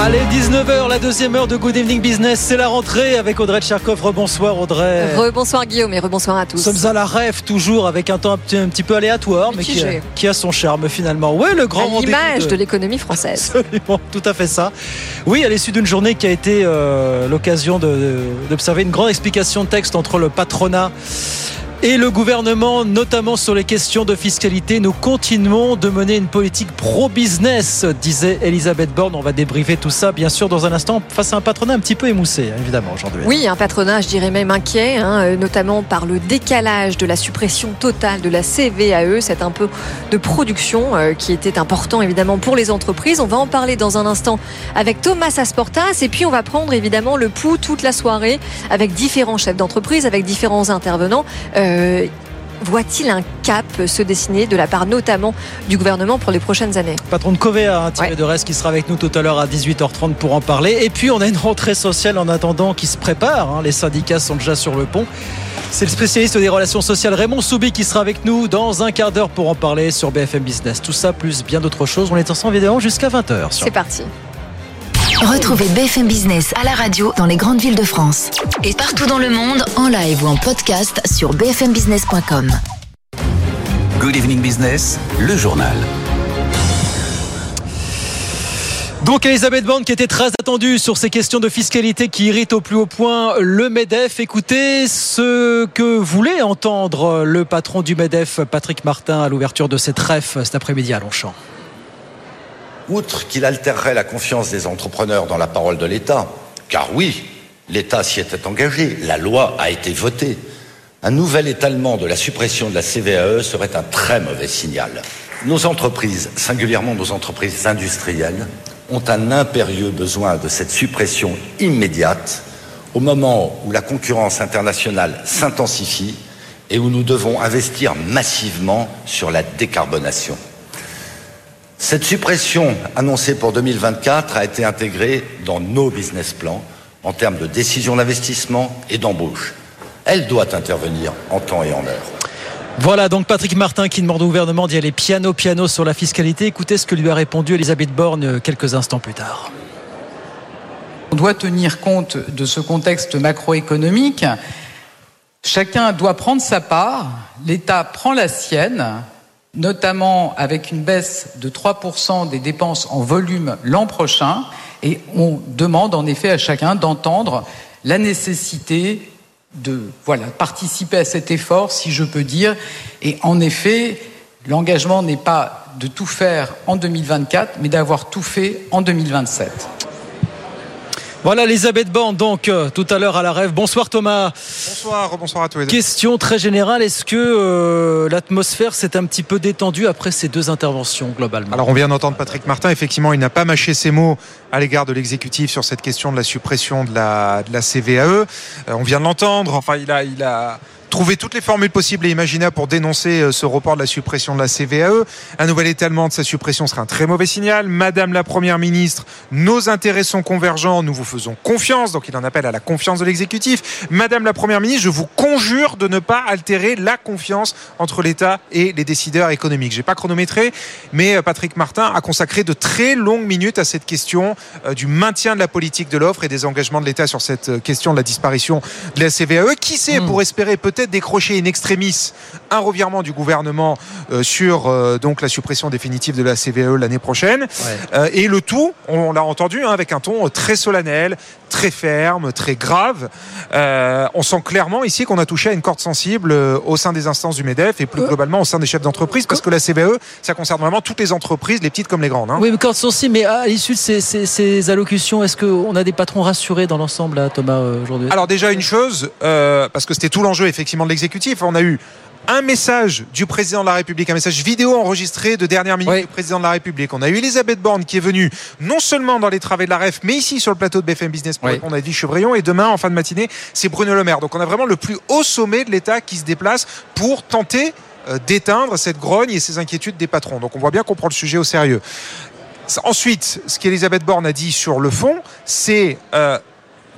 Allez, 19h, la deuxième heure de Good Evening Business, c'est la rentrée avec Audrey Tcherkov. Rebonsoir Audrey. Rebonsoir Guillaume et rebonsoir à tous. Sommes à la rêve toujours avec un temps un petit, un petit peu aléatoire, mais qui a, Mitigé. qui a son charme finalement. Ouais, le grand l'image de- de l'économie française. Absolument, tout à fait ça. Oui, à l'issue d'une journée qui a été euh, l'occasion de- d'observer une grande explication de texte entre le patronat et le gouvernement, notamment sur les questions de fiscalité. Nous continuons de mener une politique pro-business, disait Elisabeth Borne. On va débriefer tout ça, bien sûr, dans un instant, face à un patronat un petit peu émoussé, hein, évidemment, aujourd'hui. Oui, un patronat, je dirais même inquiet, hein, euh, notamment par le décalage de la suppression totale de la CVAE, un peu de production euh, qui était important évidemment pour les entreprises. On va en parler dans un instant avec Thomas Asportas et puis on va prendre évidemment le pouls toute la soirée avec différents chefs d'entreprise, avec différents intervenants. Euh, Voit-il un cap se dessiner de la part notamment du gouvernement pour les prochaines années? Patron de Covea, hein, Thierry Ouais. de Rest, qui sera avec nous tout à l'heure à 18h30 pour en parler. Et puis, on a une rentrée sociale en attendant qui se prépare. hein. Les syndicats sont déjà sur le pont. C'est le spécialiste des relations sociales Raymond Soubi qui sera avec nous dans un quart d'heure pour en parler sur BFM Business. Tout ça, plus bien d'autres choses. On est ensemble évidemment jusqu'à 20h. Sur... C'est parti. Retrouvez BFM Business à la radio dans les grandes villes de France. Et partout dans le monde, en live ou en podcast sur bfmbusiness.com. Good evening business, le journal. Donc Elisabeth Borne qui était très attendue sur ces questions de fiscalité qui irritent au plus haut point le MEDEF. Écoutez ce que voulait entendre le patron du MEDEF, Patrick Martin, à l'ouverture de cette REF cet après-midi à Longchamp. Outre qu'il altérerait la confiance des entrepreneurs dans la parole de l'État, car oui, l'État s'y était engagé, la loi a été votée, un nouvel étalement de la suppression de la CVAE serait un très mauvais signal. Nos entreprises, singulièrement nos entreprises industrielles, ont un impérieux besoin de cette suppression immédiate au moment où la concurrence internationale s'intensifie et où nous devons investir massivement sur la décarbonation. Cette suppression annoncée pour 2024 a été intégrée dans nos business plans en termes de décision d'investissement et d'embauche. Elle doit intervenir en temps et en heure. Voilà donc Patrick Martin qui demande au gouvernement d'y aller piano piano sur la fiscalité. Écoutez ce que lui a répondu Elisabeth Borne quelques instants plus tard. On doit tenir compte de ce contexte macroéconomique. Chacun doit prendre sa part. L'État prend la sienne, notamment avec une baisse de 3% des dépenses en volume l'an prochain. Et on demande en effet à chacun d'entendre la nécessité de voilà, participer à cet effort, si je peux dire. Et en effet, l'engagement n'est pas de tout faire en 2024, mais d'avoir tout fait en 2027. Voilà Elisabeth Borne donc euh, tout à l'heure à la rêve. Bonsoir Thomas. Bonsoir, bonsoir à tous les deux. Question très générale, est-ce que euh, l'atmosphère s'est un petit peu détendue après ces deux interventions globalement? Alors on vient d'entendre Patrick Martin, effectivement il n'a pas mâché ses mots à l'égard de l'exécutif sur cette question de la suppression de la, de la CVAE. Euh, on vient de l'entendre, enfin il a, il a trouvé toutes les formules possibles et imaginables pour dénoncer euh, ce report de la suppression de la CVAE. Un nouvel étalement de sa suppression serait un très mauvais signal. Madame la Première ministre, nos intérêts sont convergents, nous vous faisons confiance, donc il en appelle à la confiance de l'exécutif. Madame la Première ministre, je vous conjure de ne pas altérer la confiance entre l'État et les décideurs économiques. J'ai pas chronométré, mais euh, Patrick Martin a consacré de très longues minutes à cette question euh, du maintien de la politique de l'offre et des engagements de l'État sur cette question de la disparition de la CVAE. Qui sait, pour espérer peut-être décrocher in extremis un revirement du gouvernement euh, sur euh, donc la suppression définitive de la CVAE l'année prochaine. Euh, et le tout, on l'a entendu, hein, avec un ton très solennel, très ferme, très grave. Euh, on sent clairement ici qu'on a touché à une corde sensible euh, au sein des instances du MEDEF et plus globalement au sein des chefs d'entreprise, parce que la CVAE, ça concerne vraiment toutes les entreprises, les petites comme les grandes. hein. Oui, mais quand sensible, mais à l'issue de ces, ces- ces allocutions, est-ce qu'on a des patrons rassurés dans l'ensemble, Thomas, aujourd'hui? Alors déjà une chose, euh, parce que c'était tout l'enjeu effectivement de l'exécutif, on a eu un message du président de la République, un message vidéo enregistré de dernière minute du président de la République. On a eu Elisabeth Borne qui est venue non seulement dans les travées de la REF, mais ici sur le plateau de BFM Business pour répondre à Edwige Chevrillon. Et demain, en fin de matinée, c'est Bruno Le Maire. Donc on a vraiment le plus haut sommet de l'État qui se déplace pour tenter euh, d'éteindre cette grogne et ces inquiétudes des patrons. Donc on voit bien qu'on prend le sujet au sérieux. Ensuite, ce qu'Elisabeth Borne a dit sur le fond, c'est euh,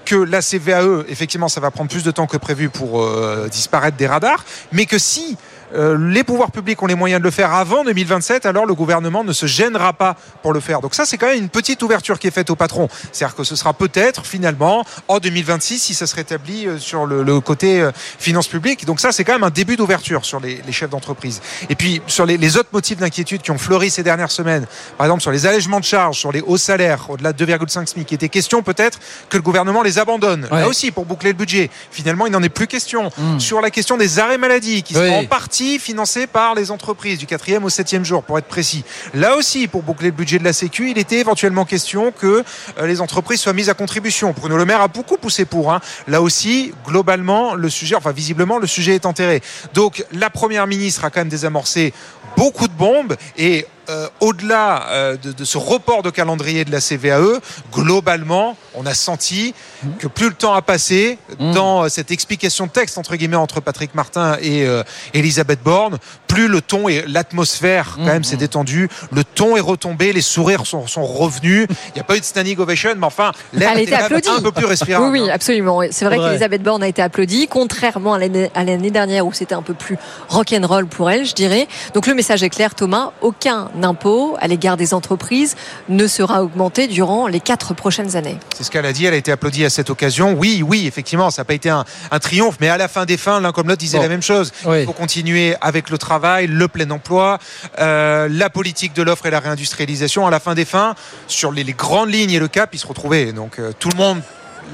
que la CVAE, effectivement, ça va prendre plus de temps que prévu pour euh, disparaître des radars, mais que si euh, les pouvoirs publics ont les moyens de le faire avant 2027, alors le gouvernement ne se gênera pas pour le faire. Donc ça, c'est quand même une petite ouverture qui est faite au patron. C'est-à-dire que ce sera peut-être finalement en 2026 si ça se rétablit euh, sur le, le côté euh, finances publiques. Donc ça, c'est quand même un début d'ouverture sur les, les, chefs d'entreprise. Et puis sur les, les autres motifs d'inquiétude qui ont fleuri ces dernières semaines, par exemple sur les allègements de charges, sur les hauts salaires, au-delà de 2,5 SMIC, il était question peut-être que le gouvernement les abandonne. Ouais. Là aussi, pour boucler le budget. Finalement, il n'en est plus question. Mmh. Sur la question des arrêts maladie, qui oui. sont en partie financé par les entreprises du quatrième au septième jour, pour être précis. Là aussi, pour boucler le budget de la Sécu, il était éventuellement question que euh, les entreprises soient mises à contribution. Bruno Le Maire a beaucoup poussé pour. Hein. Là aussi, globalement, le sujet, enfin visiblement, le sujet est enterré. Donc, la première ministre a quand même désamorcé beaucoup de bombes et euh, au-delà euh, de, de, ce report de calendrier de la CVAE, globalement, on a senti que plus le temps a passé mmh. dans cette explication de texte entre guillemets entre Patrick Martin et euh, Elisabeth Borne, plus le ton et l'atmosphère quand mmh. même s'est détendue, le ton est retombé, les sourires sont, sont revenus. Il n'y a pas eu de standing ovation, mais enfin, l'air était un peu plus respirable. Oui, oui, absolument. C'est vrai, vrai. qu'Elisabeth Borne a été applaudie, contrairement à l'année dernière où c'était un peu plus rock'n'roll pour elle, je dirais. Donc le message est clair, Thomas. Aucun impôt à l'égard des entreprises ne sera augmenté durant les quatre prochaines années. C'est ce qu'elle a dit, elle a été applaudie à cette occasion. Oui, oui, effectivement, ça n'a pas été un, un, triomphe, mais à la fin des fins, l'un comme l'autre disait bon. la même chose. Oui. Il faut continuer avec le travail, le plein emploi, euh, la politique de l'offre et la réindustrialisation. À la fin des fins, sur les, les grandes lignes et le cap, ils se retrouvaient. Donc euh, tout le monde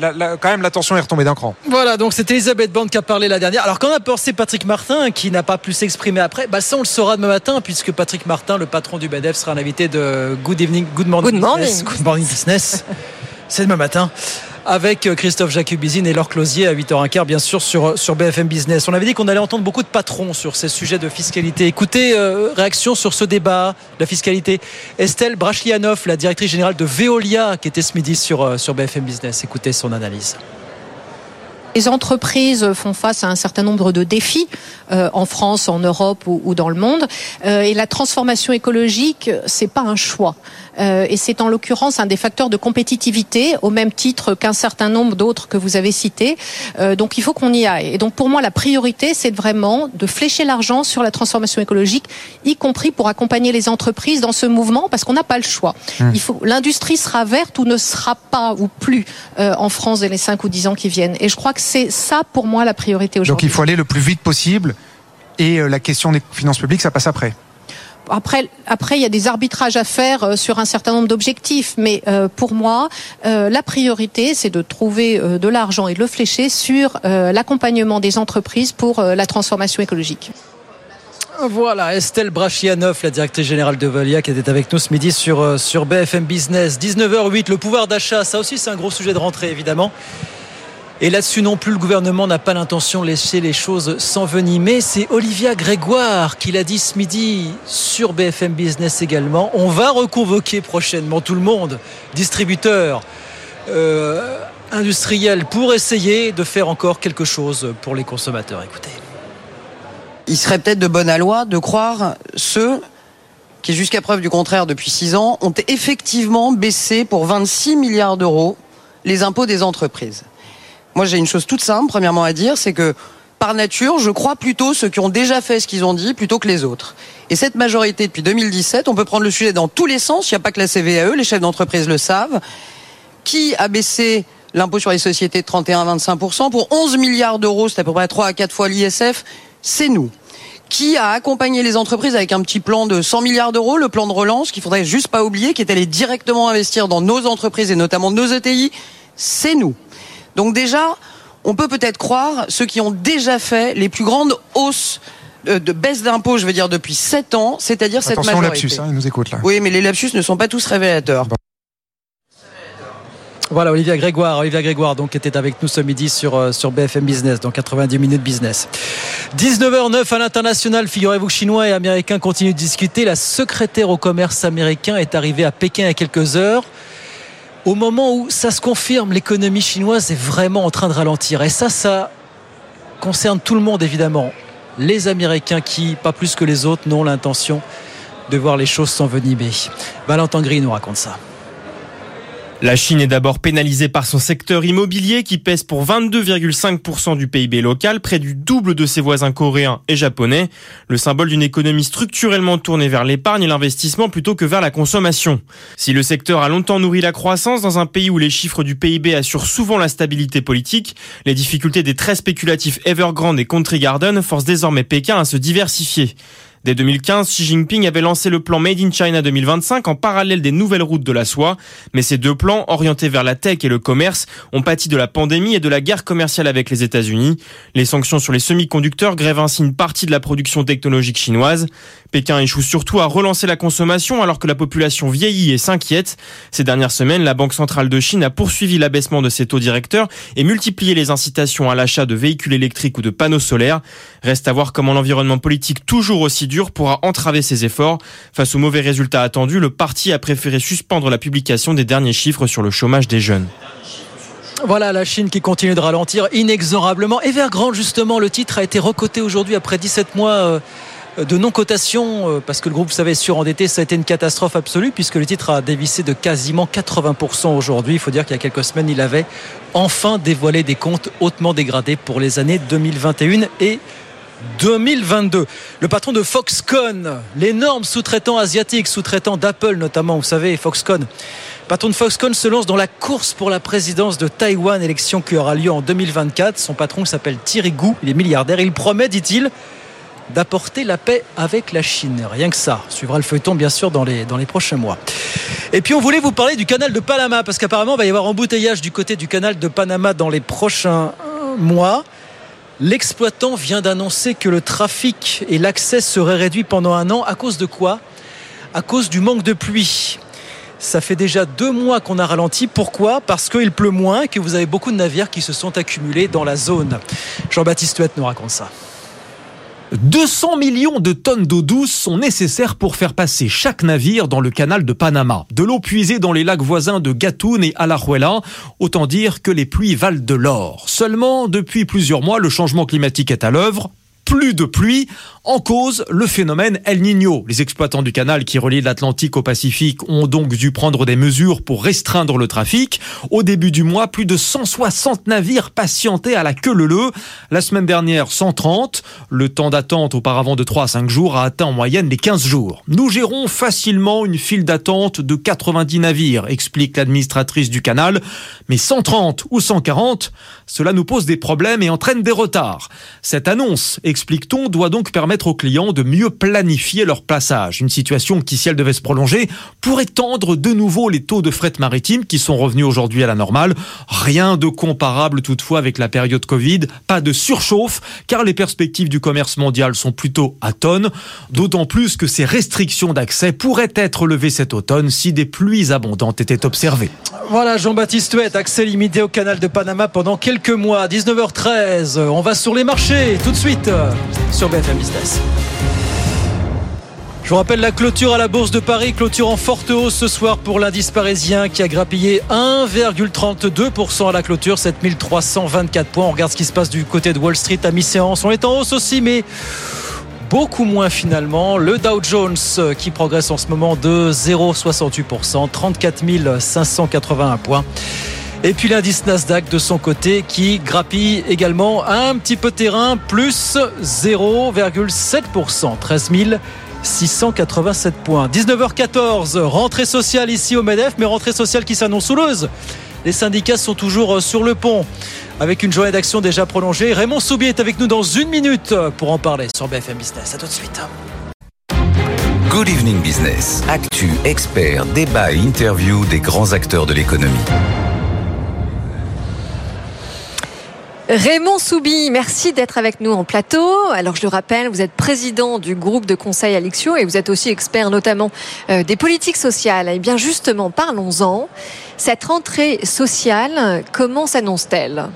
la, la, quand même l'attention est retombée d'un cran. Voilà, donc c'était Elisabeth Borne qui a parlé la dernière. Alors qu'en a pensé Patrick Martin, qui n'a pas pu s'exprimer après, bah ça on le saura demain matin, puisque Patrick Martin, le patron du BDF, sera l'invité de Good Evening, Good Morning, Good morning. Business. Good morning Business. C'est demain matin avec Christophe Jacubizine et Laure Closier à 8h15 bien sûr sur, sur BFM Business. On avait dit qu'on allait entendre beaucoup de patrons sur ces sujets de fiscalité. Écoutez, euh, réaction sur ce débat la fiscalité. Estelle Brachlianoff, la directrice générale de Veolia, qui était ce midi sur, euh, sur BFM Business. Écoutez son analyse. Les entreprises font face à un certain nombre de défis euh, en France, en Europe ou, dans le monde. Euh, et la transformation écologique, c'est pas un choix. Euh, et c'est en l'occurrence un des facteurs de compétitivité, au même titre qu'un certain nombre d'autres que vous avez cités. Euh, donc il faut qu'on y aille. Et donc pour moi, la priorité, c'est vraiment de flécher l'argent sur la transformation écologique, y compris pour accompagner les entreprises dans ce mouvement, parce qu'on n'a pas le choix. Mmh. Il faut l'industrie sera verte ou ne sera pas ou plus euh, en France dans les 5 ou 10 ans qui viennent. Et je crois que c'est ça pour moi la priorité aujourd'hui. Donc il faut aller le plus vite possible et euh, la question des finances publiques, ça passe après. Après, après, il y a des arbitrages à faire euh, sur un certain nombre d'objectifs, mais euh, pour moi, euh, la priorité, c'est de trouver de l'argent et de le flécher sur l'accompagnement des entreprises pour la transformation écologique. Voilà, Estelle Brachianoff, la directrice générale de Volia, qui était avec nous ce midi sur, sur BFM Business. 19h08, le pouvoir d'achat, ça aussi c'est un gros sujet de rentrée évidemment. Et là-dessus non plus, le gouvernement n'a pas l'intention de laisser les choses s'envenimer. C'est Olivia Grégoire qui l'a dit ce midi sur BFM Business également. On va reconvoquer prochainement tout le monde, distributeurs, euh, industriels, pour essayer de faire encore quelque chose pour les consommateurs. Écoutez. Il serait peut-être de bonne loi de croire ceux qui, jusqu'à preuve du contraire depuis six ans, ont effectivement baissé pour 26 milliards d'euros les impôts des entreprises. Moi, j'ai une chose toute simple, premièrement, à dire, c'est que par nature, je crois plutôt ceux qui ont déjà fait ce qu'ils ont dit plutôt que les autres. Et cette majorité, depuis 2017, on peut prendre le sujet dans tous les sens. Il n'y a pas que la CVAE, les chefs d'entreprise le savent. Qui a baissé l'impôt sur les sociétés de 31 à 25% pour 11 milliards d'euros, c'est à peu près 3 à 4 fois l'ISF C'est nous. Qui a accompagné les entreprises avec un petit plan de 100 milliards d'euros, le plan de relance, qu'il faudrait juste pas oublier, qui est allé directement investir dans nos entreprises et notamment nos ETI C'est nous. Donc déjà, on peut peut-être croire ceux qui ont déjà fait les plus grandes hausses de, de baisse d'impôts, je veux dire, depuis 7 ans, c'est-à-dire cette majorité. lapsus, hein, ils nous écoutent là. Oui, mais les lapsus ne sont pas tous révélateurs. Bon. Voilà, Olivia Grégoire, Olivia Grégoire, donc, était avec nous ce midi sur, euh, sur BFM Business, dans 90 minutes business. 19h09 à l'international, figurez-vous que Chinois et Américains continuent de discuter. La secrétaire au commerce américain est arrivée à Pékin il y a quelques heures au moment où ça se confirme, l'économie chinoise est vraiment en train de ralentir. Et ça, ça concerne tout le monde évidemment. les Américains qui, pas plus que les autres, n'ont l'intention de voir les choses s'envenimer. Valentin Gris nous raconte ça. La Chine est d'abord pénalisée par son secteur immobilier qui pèse pour 22,5% du PIB local, près du double de ses voisins coréens et japonais, le symbole d'une économie structurellement tournée vers l'épargne et l'investissement plutôt que vers la consommation. Si le secteur a longtemps nourri la croissance dans un pays où les chiffres du PIB assurent souvent la stabilité politique, les difficultés des traits spéculatifs Evergrande et Country Garden forcent désormais Pékin à se diversifier. Dès 2015, Xi Jinping avait lancé le plan Made in China 2025 en parallèle des nouvelles routes de la soie. Mais ces deux plans, orientés vers la tech et le commerce, ont pâti de la pandémie et de la guerre commerciale avec les États-Unis. Les sanctions sur les semi-conducteurs grèvent ainsi une partie de la production technologique chinoise. Pékin échoue surtout à relancer la consommation alors que la population vieillit et s'inquiète. Ces dernières semaines, la Banque centrale de Chine a poursuivi l'abaissement de ses taux directeurs et multiplié les incitations à l'achat de véhicules électriques ou de panneaux solaires. Reste à voir comment l'environnement politique toujours aussi dur pourra entraver ses efforts. Face aux mauvais résultats attendus, le parti a préféré suspendre la publication des derniers chiffres sur le chômage des jeunes. Voilà la Chine qui continue de ralentir inexorablement. Evergrande, justement, le titre a été recoté aujourd'hui après 17 mois. Euh, de non-cotation, euh, parce que le groupe, vous savez, surendetté, ça a été une catastrophe absolue, puisque le titre a dévissé de quasiment 80% aujourd'hui. Il faut dire qu'il y a quelques semaines, il avait enfin dévoilé des comptes hautement dégradés pour les années 2021 et 2022. Le patron de Foxconn, l'énorme sous-traitant asiatique, sous-traitant d'Apple notamment, vous savez, Foxconn. Patron de Foxconn se lance dans la course pour la présidence de Taïwan, élection qui aura lieu en 2024. Son patron s'appelle Thierry Gou, il est milliardaire. Il promet, dit-il, d'apporter la paix avec la Chine. Rien que ça. Suivra le feuilleton, bien sûr, dans les, dans les prochains mois. Et puis, on voulait vous parler du canal de Panama, parce qu'apparemment, il va y avoir embouteillage du côté du canal de Panama dans les prochains mois. L'exploitant vient d'annoncer que le trafic et l'accès seraient réduits pendant un an. À cause de quoi? À cause du manque de pluie. Ça fait déjà deux mois qu'on a ralenti. Pourquoi? Parce qu'il pleut moins et que vous avez beaucoup de navires qui se sont accumulés dans la zone. Jean-Baptiste Huette nous raconte ça. 200 millions de tonnes d'eau douce sont nécessaires pour faire passer chaque navire dans le canal de Panama. De l'eau puisée dans les lacs voisins de Gatun et Alajuela, autant dire que les pluies valent de l'or. Seulement, depuis plusieurs mois, le changement climatique est à l'œuvre plus de pluie. En cause, le phénomène El Niño. Les exploitants du canal qui relie l'Atlantique au Pacifique ont donc dû prendre des mesures pour restreindre le trafic. Au début du mois, plus de 160 navires patientaient à la queue leu La semaine dernière, 130. Le temps d'attente auparavant de 3 à 5 jours a atteint en moyenne les 15 jours. Nous gérons facilement une file d'attente de 90 navires, explique l'administratrice du canal. Mais 130 ou 140, cela nous pose des problèmes et entraîne des retards. Cette annonce, explique-t-on, doit donc permettre aux clients de mieux planifier leur passage. Une situation qui, si elle devait se prolonger, pourrait tendre de nouveau les taux de fret maritime qui sont revenus aujourd'hui à la normale. Rien de comparable toutefois avec la période Covid. Pas de surchauffe, car les perspectives du commerce mondial sont plutôt à tonnes. D'autant plus que ces restrictions d'accès pourraient être levées cet automne si des pluies abondantes étaient observées. Voilà Jean-Baptiste Huette, accès limité au canal de Panama pendant quelques mois. 19h13, on va sur les marchés tout de suite sur BFM Business. Je vous rappelle la clôture à la Bourse de Paris, clôture en forte hausse ce soir pour l'indice parisien qui a grappillé 1,32% à la clôture, 7324 points. On regarde ce qui se passe du côté de Wall Street à mi-séance. On est en hausse aussi, mais beaucoup moins finalement. Le Dow Jones qui progresse en ce moment de 0,68%, 34 581 points. Et puis l'indice Nasdaq de son côté qui grappille également un petit peu terrain, plus 0,7%, 13 687 points. 19h14, rentrée sociale ici au MEDEF, mais rentrée sociale qui s'annonce souleuse. Les syndicats sont toujours sur le pont avec une journée d'action déjà prolongée. Raymond Soubier est avec nous dans une minute pour en parler sur BFM Business. A tout de suite. Good Evening Business. Actu, expert, débat et interview des grands acteurs de l'économie. Raymond Soubi, merci d'être avec nous en plateau. Alors je le rappelle, vous êtes président du groupe de conseil Alixio et vous êtes aussi expert notamment euh, des politiques sociales. Et eh bien justement, parlons-en. Cette rentrée sociale, comment s'annonce-t-elle?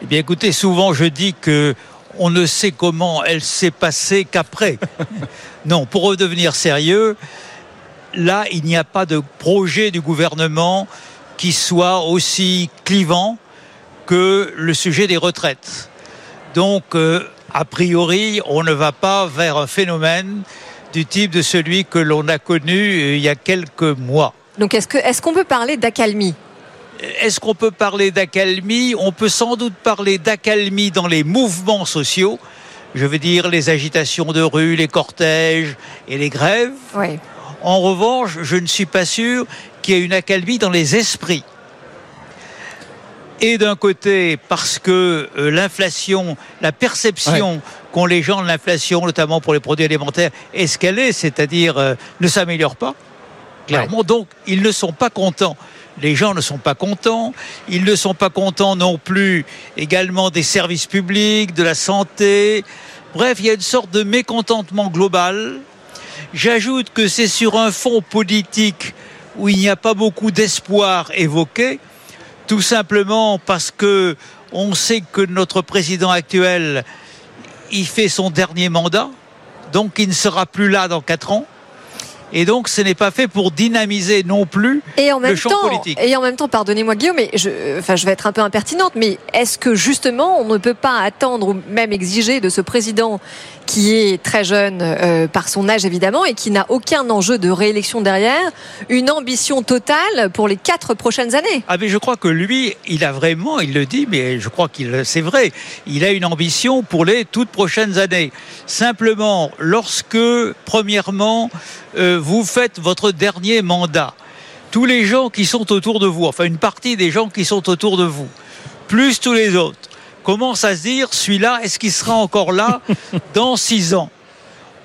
Eh bien écoutez, souvent je dis que on ne sait comment elle s'est passée qu'après. non, pour redevenir sérieux, là, il n'y a pas de projet du gouvernement qui soit aussi clivant que le sujet des retraites. Donc, euh, a priori, on ne va pas vers un phénomène du type de celui que l'on a connu euh, il y a quelques mois. Donc est-ce est-ce qu'on peut parler d'accalmie? Est-ce qu'on peut parler d'accalmie? On peut sans doute parler d'accalmie dans les mouvements sociaux. Je veux dire les agitations de rue, les cortèges et les grèves. Oui. En revanche, je ne suis pas sûr qu'il y ait une accalmie dans les esprits. Et d'un côté, parce que euh, l'inflation, la perception qu'ont les gens de l'inflation, notamment pour les produits alimentaires, est ce qu'elle est, c'est-à-dire euh, ne s'améliore pas. Clairement, donc ils ne sont pas contents. Les gens ne sont pas contents. Ils ne sont pas contents non plus également des services publics, de la santé. Bref, il y a une sorte de mécontentement global. J'ajoute que c'est sur un fond politique où il n'y a pas beaucoup d'espoir évoqué, tout simplement parce que on sait que notre président actuel, il fait son dernier mandat, donc il ne sera plus là dans quatre ans. Et donc, ce n'est pas fait pour dynamiser non plus Et en même le champ temps, politique. et en même temps, pardonnez-moi Guillaume, mais je, enfin, je vais être un peu impertinente, mais est-ce que justement on ne peut pas attendre ou même exiger de ce président qui est très jeune euh, par son âge évidemment et qui n'a aucun enjeu de réélection derrière, une ambition totale pour les quatre prochaines années Ah mais je crois que lui, il a vraiment, il le dit, mais je crois qu'il, c'est vrai, il a une ambition pour les toutes prochaines années. Simplement, lorsque, premièrement, euh, vous faites votre dernier mandat, tous les gens qui sont autour de vous, enfin une partie des gens qui sont autour de vous, plus tous les autres, commencent à se dire, celui-là, est-ce qu'il sera encore là dans six ans?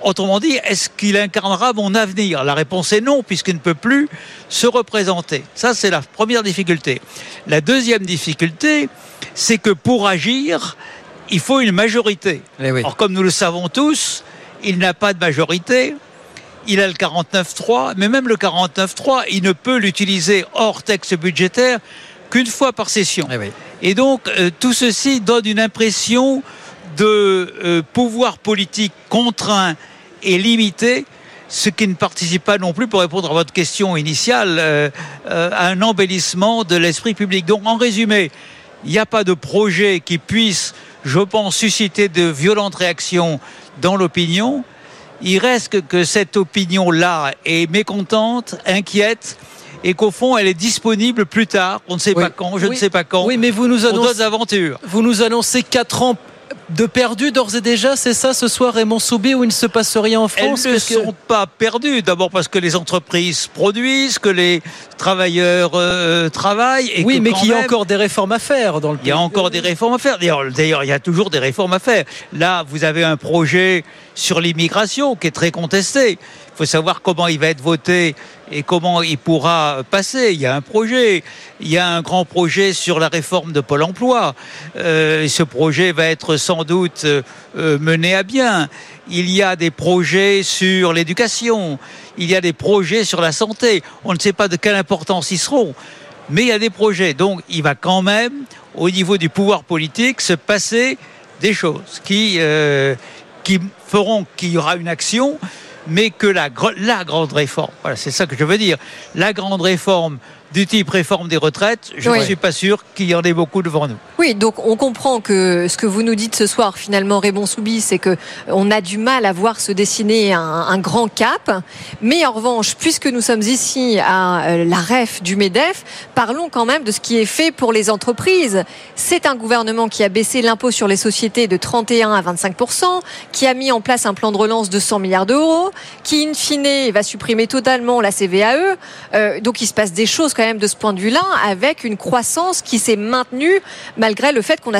Autrement dit, est-ce qu'il incarnera mon avenir? La réponse est non, puisqu'il ne peut plus se représenter. Ça, c'est la première difficulté. La deuxième difficulté, c'est que pour agir, il faut une majorité. Or, comme nous le savons tous, il n'a pas de majorité. Il a le 49.3, mais même le 49.3, il ne peut l'utiliser hors texte budgétaire qu'une fois par session. Et donc, euh, tout ceci donne une impression de euh, pouvoir politique contraint et limité, ce qui ne participe pas non plus, pour répondre à votre question initiale, euh, à un embellissement de l'esprit public. Donc, en résumé, il n'y a pas de projet qui puisse, je pense, susciter de violentes réactions dans l'opinion. Il reste que cette opinion-là est mécontente, inquiète, et qu'au fond, elle est disponible plus tard. On ne sait pas quand, je ne sais pas quand. Oui, mais vous nous pour annoncez, aventures. vous nous annoncez 4 ans de perdu d'ores et déjà, c'est ça ce soir Raymond Soubé où il ne se passe rien en Elles France ne Qu'est-ce que- sont pas perdues. D'abord parce que les entreprises produisent, que les travailleurs euh, travaillent. Et Oui, que mais qu'il y a encore des réformes à faire dans le Il y a encore des réformes à faire. D'ailleurs, il y a toujours des réformes à faire. Là, vous avez un projet sur l'immigration qui est très contesté. Il faut savoir comment il va être voté et comment il pourra passer. Il y a un projet. Il y a un grand projet sur la réforme de Pôle emploi. Euh, ce projet va être sans doute euh, euh, mené à bien. Il y a des projets sur l'éducation. Il y a des projets sur la santé. On ne sait pas de quelle importance ils seront mais il y a des projets. Donc il va quand même, au niveau du pouvoir politique, se passer des choses qui, euh, qui feront qu'il y aura une action, mais que la, gr- la grande réforme, voilà, c'est ça que je veux dire, la grande réforme du type réforme des retraites, je Oui. ne suis pas sûr qu'il y en ait beaucoup devant nous. Oui, donc on comprend que ce que vous nous dites ce soir, finalement, Raymond Soubi, c'est que on a du mal à voir se dessiner un, un grand cap. Mais en revanche, puisque nous sommes ici à euh, la REF du MEDEF, parlons quand même de ce qui est fait pour les entreprises. C'est un gouvernement qui a baissé l'impôt sur les sociétés de 31 à 25% qui a mis en place un plan de relance de 100 milliards d'euros, qui in fine va supprimer totalement la CVAE. Euh, donc il se passe des choses quand même de ce point de vue-là, avec une croissance qui s'est maintenue malgré le fait qu'on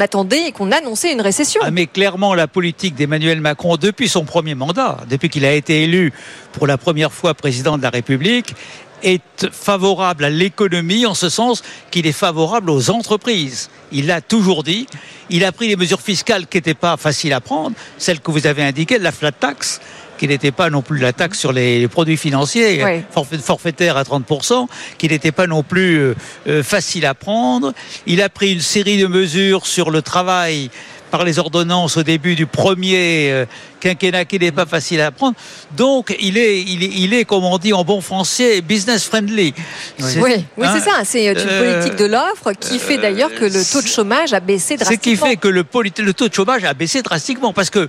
attendait et qu'on annonçait une récession. Ah, mais clairement, la politique d'Emmanuel Macron, depuis son premier mandat, depuis qu'il a été élu pour la première fois président de la République, est favorable à l'économie en ce sens qu'il est favorable aux entreprises. Il l'a toujours dit. Il a pris les mesures fiscales qui n'étaient pas faciles à prendre, celles que vous avez indiquées, la flat tax, qui n'était pas non plus la taxe sur les produits financiers, Oui. forfait- forfaitaire à 30%, qui n'était pas non plus euh, euh, facile à prendre. Il a pris une série de mesures sur le travail par les ordonnances au début du premier euh, quinquennat qui n'est pas facile à apprendre. Donc, il est, il est, il est, comme on dit en bon français, business friendly. Oui, oui, oui c'est ça. C'est une politique de l'offre qui fait d'ailleurs que le taux de chômage a baissé drastiquement. Ce qui fait que le, le taux de chômage a baissé drastiquement parce que,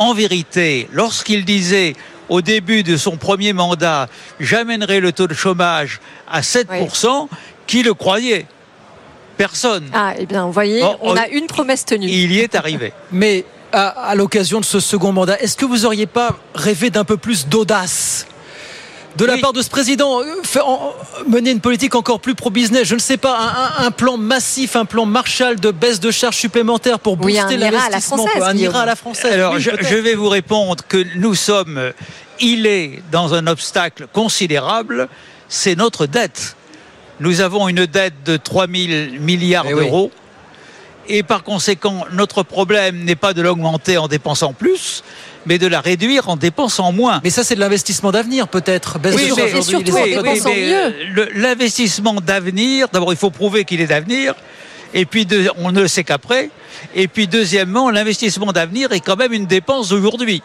en vérité, lorsqu'il disait au début de son premier mandat, j'amènerai le taux de chômage à 7%, qui le croyait? Personne. Ah, eh bien, vous voyez, on, a une promesse tenue. Il y est arrivé. Mais à, l'occasion de ce second mandat, est-ce que vous n'auriez pas rêvé d'un peu plus d'audace? De la part de ce président, euh, mener une politique encore plus pro-business, je ne sais pas, un, plan massif, un plan Marshall de baisse de charges supplémentaires pour booster l'investissement, un IRA à la française. Alors, je, je, vais vous répondre que nous sommes, il est dans un obstacle considérable, c'est notre dette. Nous avons une dette de 3 000 milliards eh d'euros. Et par conséquent, notre problème n'est pas de l'augmenter en dépensant plus, mais de la réduire en dépensant moins. Mais ça, c'est de l'investissement d'avenir, peut-être. Oui, mais, surtout en dépensant mieux. L'investissement d'avenir, d'abord, il faut prouver qu'il est d'avenir. Et puis, on ne le sait qu'après. Et puis, deuxièmement, l'investissement d'avenir est quand même une dépense d'aujourd'hui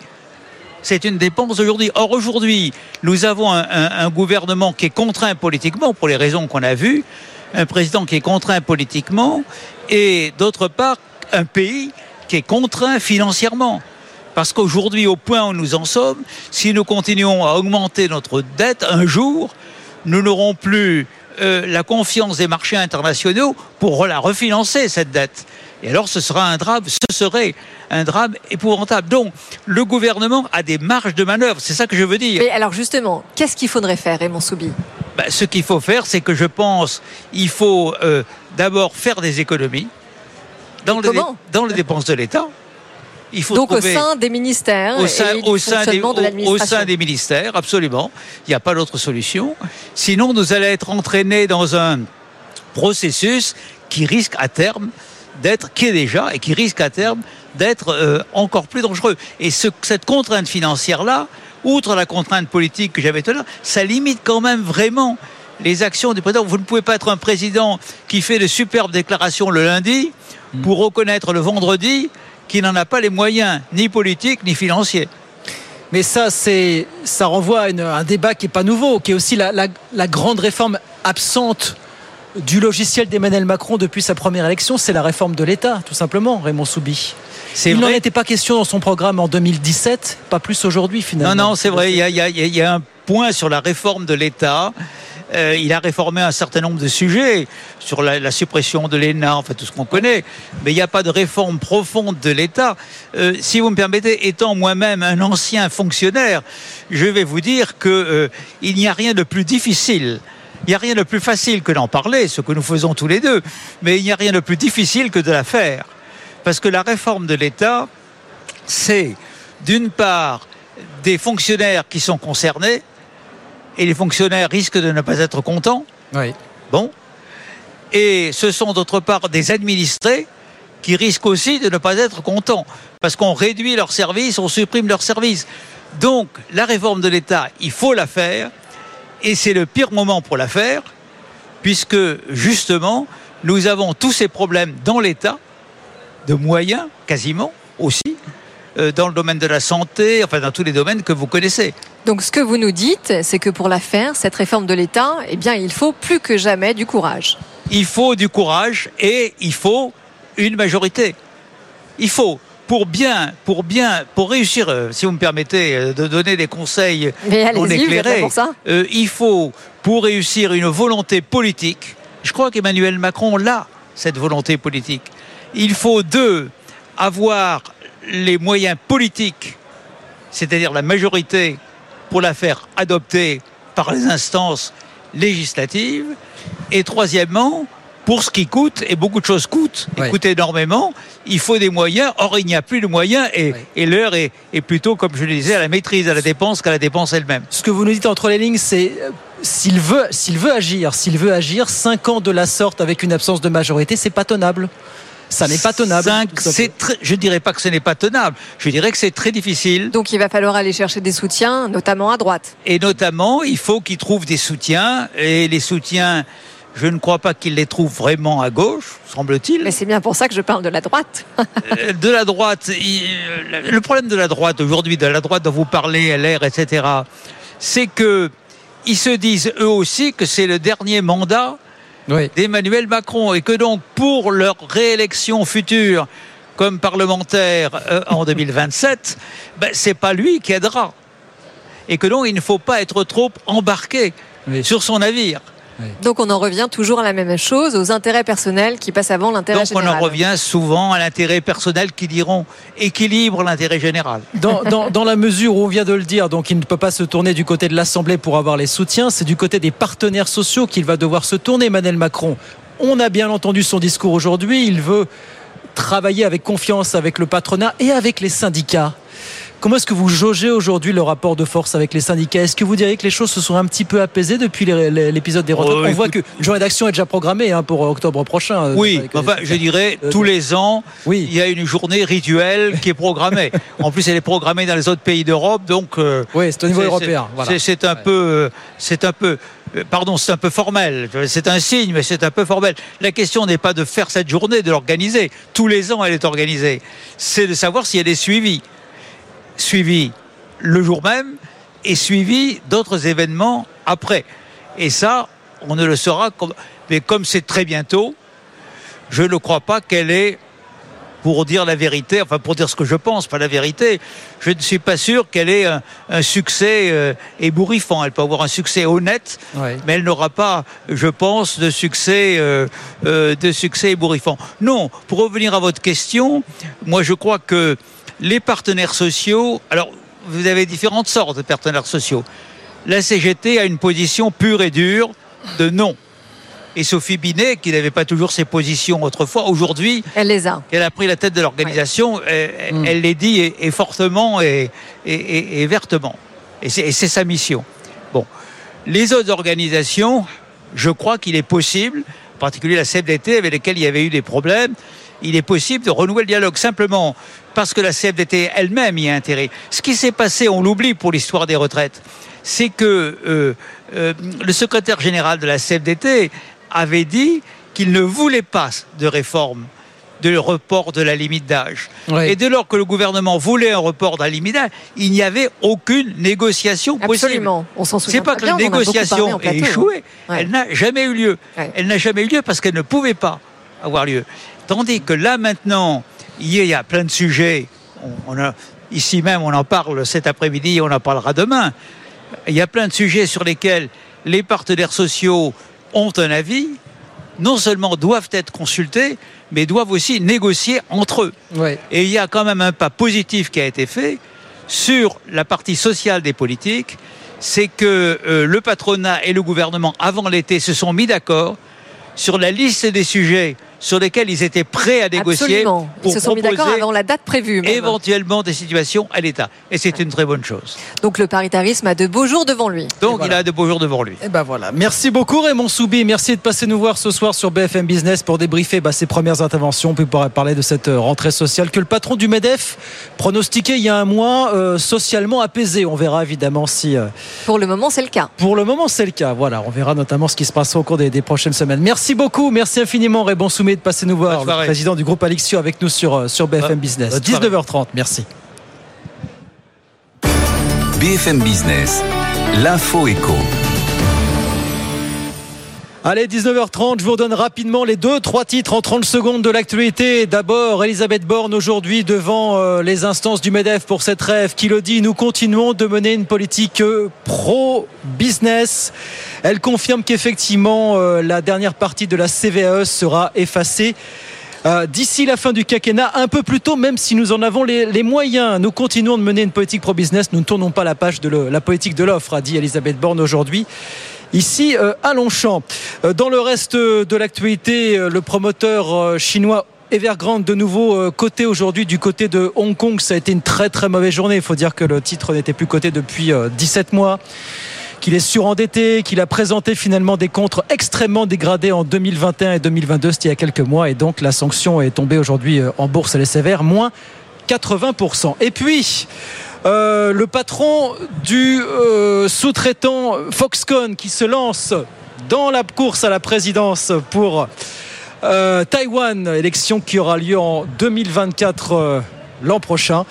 c'est une dépense aujourd'hui. Or, aujourd'hui, nous avons un, gouvernement qui est contraint politiquement, pour les raisons qu'on a vues, un président qui est contraint politiquement, et d'autre part, un pays qui est contraint financièrement. Parce qu'aujourd'hui, au point où nous en sommes, si nous continuons à augmenter notre dette, un jour, nous n'aurons plus euh, la confiance des marchés internationaux pour la refinancer, cette dette. Et alors ce sera un drame, ce serait un drame épouvantable. Donc le gouvernement a des marges de manœuvre, c'est ça que je veux dire. Mais alors justement, qu'est-ce qu'il faudrait faire, Raymond Soubi? Ben, Ce qu'il faut faire, c'est que je pense il faut euh, d'abord faire des économies dans, les, dans les dépenses de l'État. Il faut Donc au sein des ministères au sein, au sein des, au, sein des ministères, absolument. Il n'y a pas d'autre solution. Sinon, nous allons être entraînés dans un processus qui risque à terme d'être, qui est déjà et qui risque à terme d'être euh, encore plus dangereux. Et cette contrainte financière-là, outre la contrainte politique que j'avais tout à l'heure, ça limite quand même vraiment les actions du président. Vous ne pouvez pas être un président qui fait de superbes déclarations le lundi pour reconnaître le vendredi qu'il n'en a pas les moyens, ni politiques, ni financiers. Mais ça, c'est, ça renvoie à un débat qui n'est pas nouveau, qui est aussi la, la grande réforme absente du logiciel d'Emmanuel Macron depuis sa première élection, c'est la réforme de l'État, tout simplement, Raymond Soubi. Il n'en était pas question dans son programme en 2017, pas plus aujourd'hui finalement. Non, non, c'est vrai, il y, a, un point sur la réforme de l'État. Euh, il a réformé un certain nombre de sujets sur la, suppression de l'ENA, fait tout ce qu'on connaît, mais il n'y a pas de réforme profonde de l'État. Euh, si vous me permettez, étant moi-même un ancien fonctionnaire, je vais vous dire qu'il euh, n'y a rien de plus difficile il n'y a rien de plus facile que d'en parler, ce que nous faisons tous les deux, mais il n'y a rien de plus difficile que de la faire. Parce que la réforme de l'État, c'est d'une part des fonctionnaires qui sont concernés, et les fonctionnaires risquent de ne pas être contents. Oui. Bon. Et ce sont d'autre part des administrés qui risquent aussi de ne pas être contents, parce qu'on réduit leurs services, on supprime leurs services. Donc, la réforme de l'État, il faut la faire, et c'est le pire moment pour la faire, puisque justement, nous avons tous ces problèmes dans l'État, de moyens quasiment aussi, dans le domaine de la santé, enfin dans tous les domaines que vous connaissez. Donc ce que vous nous dites, c'est que pour la faire, cette réforme de l'État, eh bien, il faut plus que jamais du courage. Il faut du courage et il faut une majorité. Il faut pour bien, pour bien, pour réussir, euh, si vous me permettez euh, de donner des conseils non éclairés, euh, il faut, pour réussir une volonté politique, je crois qu'Emmanuel Macron l'a, cette volonté politique. Il faut, deux, avoir les moyens politiques, c'est-à-dire la majorité, pour la faire adopter par les instances législatives. Et troisièmement, pour ce qui coûte, et beaucoup de choses coûtent, et coûtent énormément, il faut des moyens. Or, il n'y a plus de moyens, et, et l'heure est, est, plutôt, comme je le disais, à la maîtrise, à la dépense qu'à la dépense elle-même. Ce que vous nous dites entre les lignes, c'est euh, s'il veut, s'il veut agir, s'il veut agir, 5 ans de la sorte avec une absence de majorité, c'est pas tenable. Ça n'est pas tenable. je ne dirais pas que ce n'est pas tenable. Je dirais que c'est très difficile. Donc il va falloir aller chercher des soutiens, notamment à droite. Et notamment, il faut qu'il trouve des soutiens. Et les soutiens Je ne crois pas qu'il les trouve vraiment à gauche, semble-t-il. Mais c'est bien pour ça que je parle de la droite. Euh, de la droite, il- le problème de la droite aujourd'hui, de la droite dont vous parlez, LR, etc., c'est que ils se disent eux aussi que c'est le dernier mandat d'Emmanuel Macron et que donc pour leur réélection future comme parlementaire euh, en 2027, ben, c'est pas lui qui aidera. Et que donc il ne faut pas être trop embarqué sur son navire. Donc on en revient toujours à la même chose, aux intérêts personnels qui passent avant l'intérêt Donc on général. en revient souvent à l'intérêt personnel qui diront équilibre l'intérêt général. Dans, dans- dans la mesure où on vient de le dire, donc il ne peut pas se tourner du côté de l'Assemblée pour avoir les soutiens, c'est du côté des partenaires sociaux qu'il va devoir se tourner, Emmanuel Macron. On a bien entendu son discours aujourd'hui, il veut travailler avec confiance avec le patronat et avec les syndicats. Comment est-ce que vous jaugez aujourd'hui le rapport de force avec les syndicats? Est-ce que vous diriez que les choses se sont un petit peu apaisées depuis l'épisode des retraites? Oh, On voit écoute- qu'une journée d'action est déjà programmée hein, pour octobre prochain. euh, Oui, avec les enfin, je dirais, tous les ans, il y a une journée rituelle qui est programmée. en plus, elle est programmée dans les autres pays d'Europe, donc. oui, c'est au niveau européen, C'est voilà. c'est un peu, euh, c'est un peu, euh, pardon, c'est un peu formel. C'est un signe, mais c'est un peu formel. La question n'est pas de faire cette journée, de l'organiser. Tous les ans, elle est organisée. C'est de savoir si elle est suivie, suivie le jour même et suivie d'autres événements après. Et ça, on ne le saura. Comme... Mais comme c'est très bientôt, je ne crois pas qu'elle est, pour dire la vérité, enfin pour dire ce que je pense, pas la vérité, je ne suis pas sûr qu'elle ait un, un succès euh, ébouriffant. Elle peut avoir un succès honnête, Ouais. mais elle n'aura pas, je pense, de succès, euh, euh, de succès ébouriffant. Non, pour revenir à votre question, moi je crois que les partenaires sociaux, alors vous avez différentes sortes de partenaires sociaux. La CGT a une position pure et dure de non. Et Sophie Binet, qui n'avait pas toujours ses positions autrefois, aujourd'hui, Elle les a. elle a pris la tête de l'organisation, elle, elle les dit et, et fortement et, et- et- et vertement. Et c'est sa mission. Bon, les autres organisations, je crois qu'il est possible, en particulier la CFDT avec laquelle il y avait eu des problèmes, il est possible de renouer le dialogue simplement parce que la CFDT elle-même y a intérêt. Ce qui s'est passé, on l'oublie pour l'histoire des retraites, c'est que euh, euh, le secrétaire général de la CFDT avait dit qu'il ne voulait pas de réforme de report de la limite d'âge. Et dès lors que le gouvernement voulait un report de la limite d'âge, il n'y avait aucune négociation possible. Absolument. On s'en souvient C'est pas très que la bien, négociation ait hein. échoué, Ouais. elle n'a jamais eu lieu. Elle n'a jamais eu lieu parce qu'elle ne pouvait pas avoir lieu. Tandis que là maintenant, il y a- plein de sujets. On, on a, ici même, on en parle cet après-midi, on en parlera demain. Il y a plein de sujets sur lesquels les partenaires sociaux ont un avis, non seulement doivent être consultés, mais doivent aussi négocier entre eux. Et il y a quand même un pas positif qui a été fait sur la partie sociale des politiques, c'est que euh, le patronat et le gouvernement, avant l'été, se sont mis d'accord sur la liste des sujets sur lesquels ils étaient prêts à négocier Absolument. Ils pour se sont mis d'accord proposer avant la date prévue. même. éventuellement des situations à l'État. Et c'est une très bonne chose. Donc le paritarisme a de beaux jours devant lui. Donc il a de beaux jours devant lui. Et ben voilà. Merci beaucoup Raymond Soubi. Merci de passer nous voir ce soir sur BFM Business pour débriefer bah, ses premières interventions puis pour parler de cette euh, rentrée sociale que le patron du Medef pronostiquait il y a un mois euh, socialement apaisé. On verra évidemment si. euh, Pour le moment, c'est le cas. pour le moment, c'est le cas. Voilà, on verra notamment ce qui se passera au cours des, des prochaines semaines. Merci beaucoup, merci infiniment Raymond Soumet de passer nous voir, le président du groupe Alixio avec nous sur, euh, sur BFM Business. bonne soirée. 19h30, merci. BFM Business, l'info éco. Allez, 19h30, je vous redonne rapidement les deux, trois titres en 30 secondes de l'actualité. D'abord, Elisabeth Borne aujourd'hui devant euh, les instances du MEDEF pour cette rêve qui le dit, nous continuons de mener une politique euh, pro-business. Elle confirme qu'effectivement, euh, la dernière partie de la CVAE sera effacée. D'ici la fin du quinquennat, un peu plus tôt, même si nous en avons les, moyens, nous continuons de mener une politique pro-business. Nous ne tournons pas la page de la politique de l'offre, a dit Elisabeth Borne aujourd'hui. Ici, euh, à Longchamp. Euh, dans le reste de l'actualité, euh, le promoteur euh, chinois Evergrande de nouveau euh, coté aujourd'hui du côté de Hong Kong. Ça a été une très très mauvaise journée. Il faut dire que le titre n'était plus coté depuis euh, 17 mois qu'il est surendetté, qu'il a présenté finalement des comptes extrêmement dégradés en 2021 et 2022, c'était il y a quelques mois, et donc la sanction est tombée aujourd'hui euh, en bourse, elle est sévère, moins 80%. Et puis, euh, le patron du euh, sous-traitant Foxconn qui se lance dans la course à la présidence pour euh, Taïwan, élection qui aura lieu en 2024 euh, l'an prochain.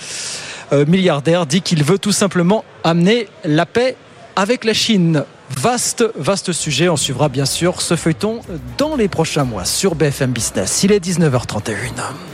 Milliardaire dit qu'il veut tout simplement amener la paix avec la Chine. Vaste, vaste sujet. On suivra bien sûr ce feuilleton dans les prochains mois sur BFM Business. Il est 19h31.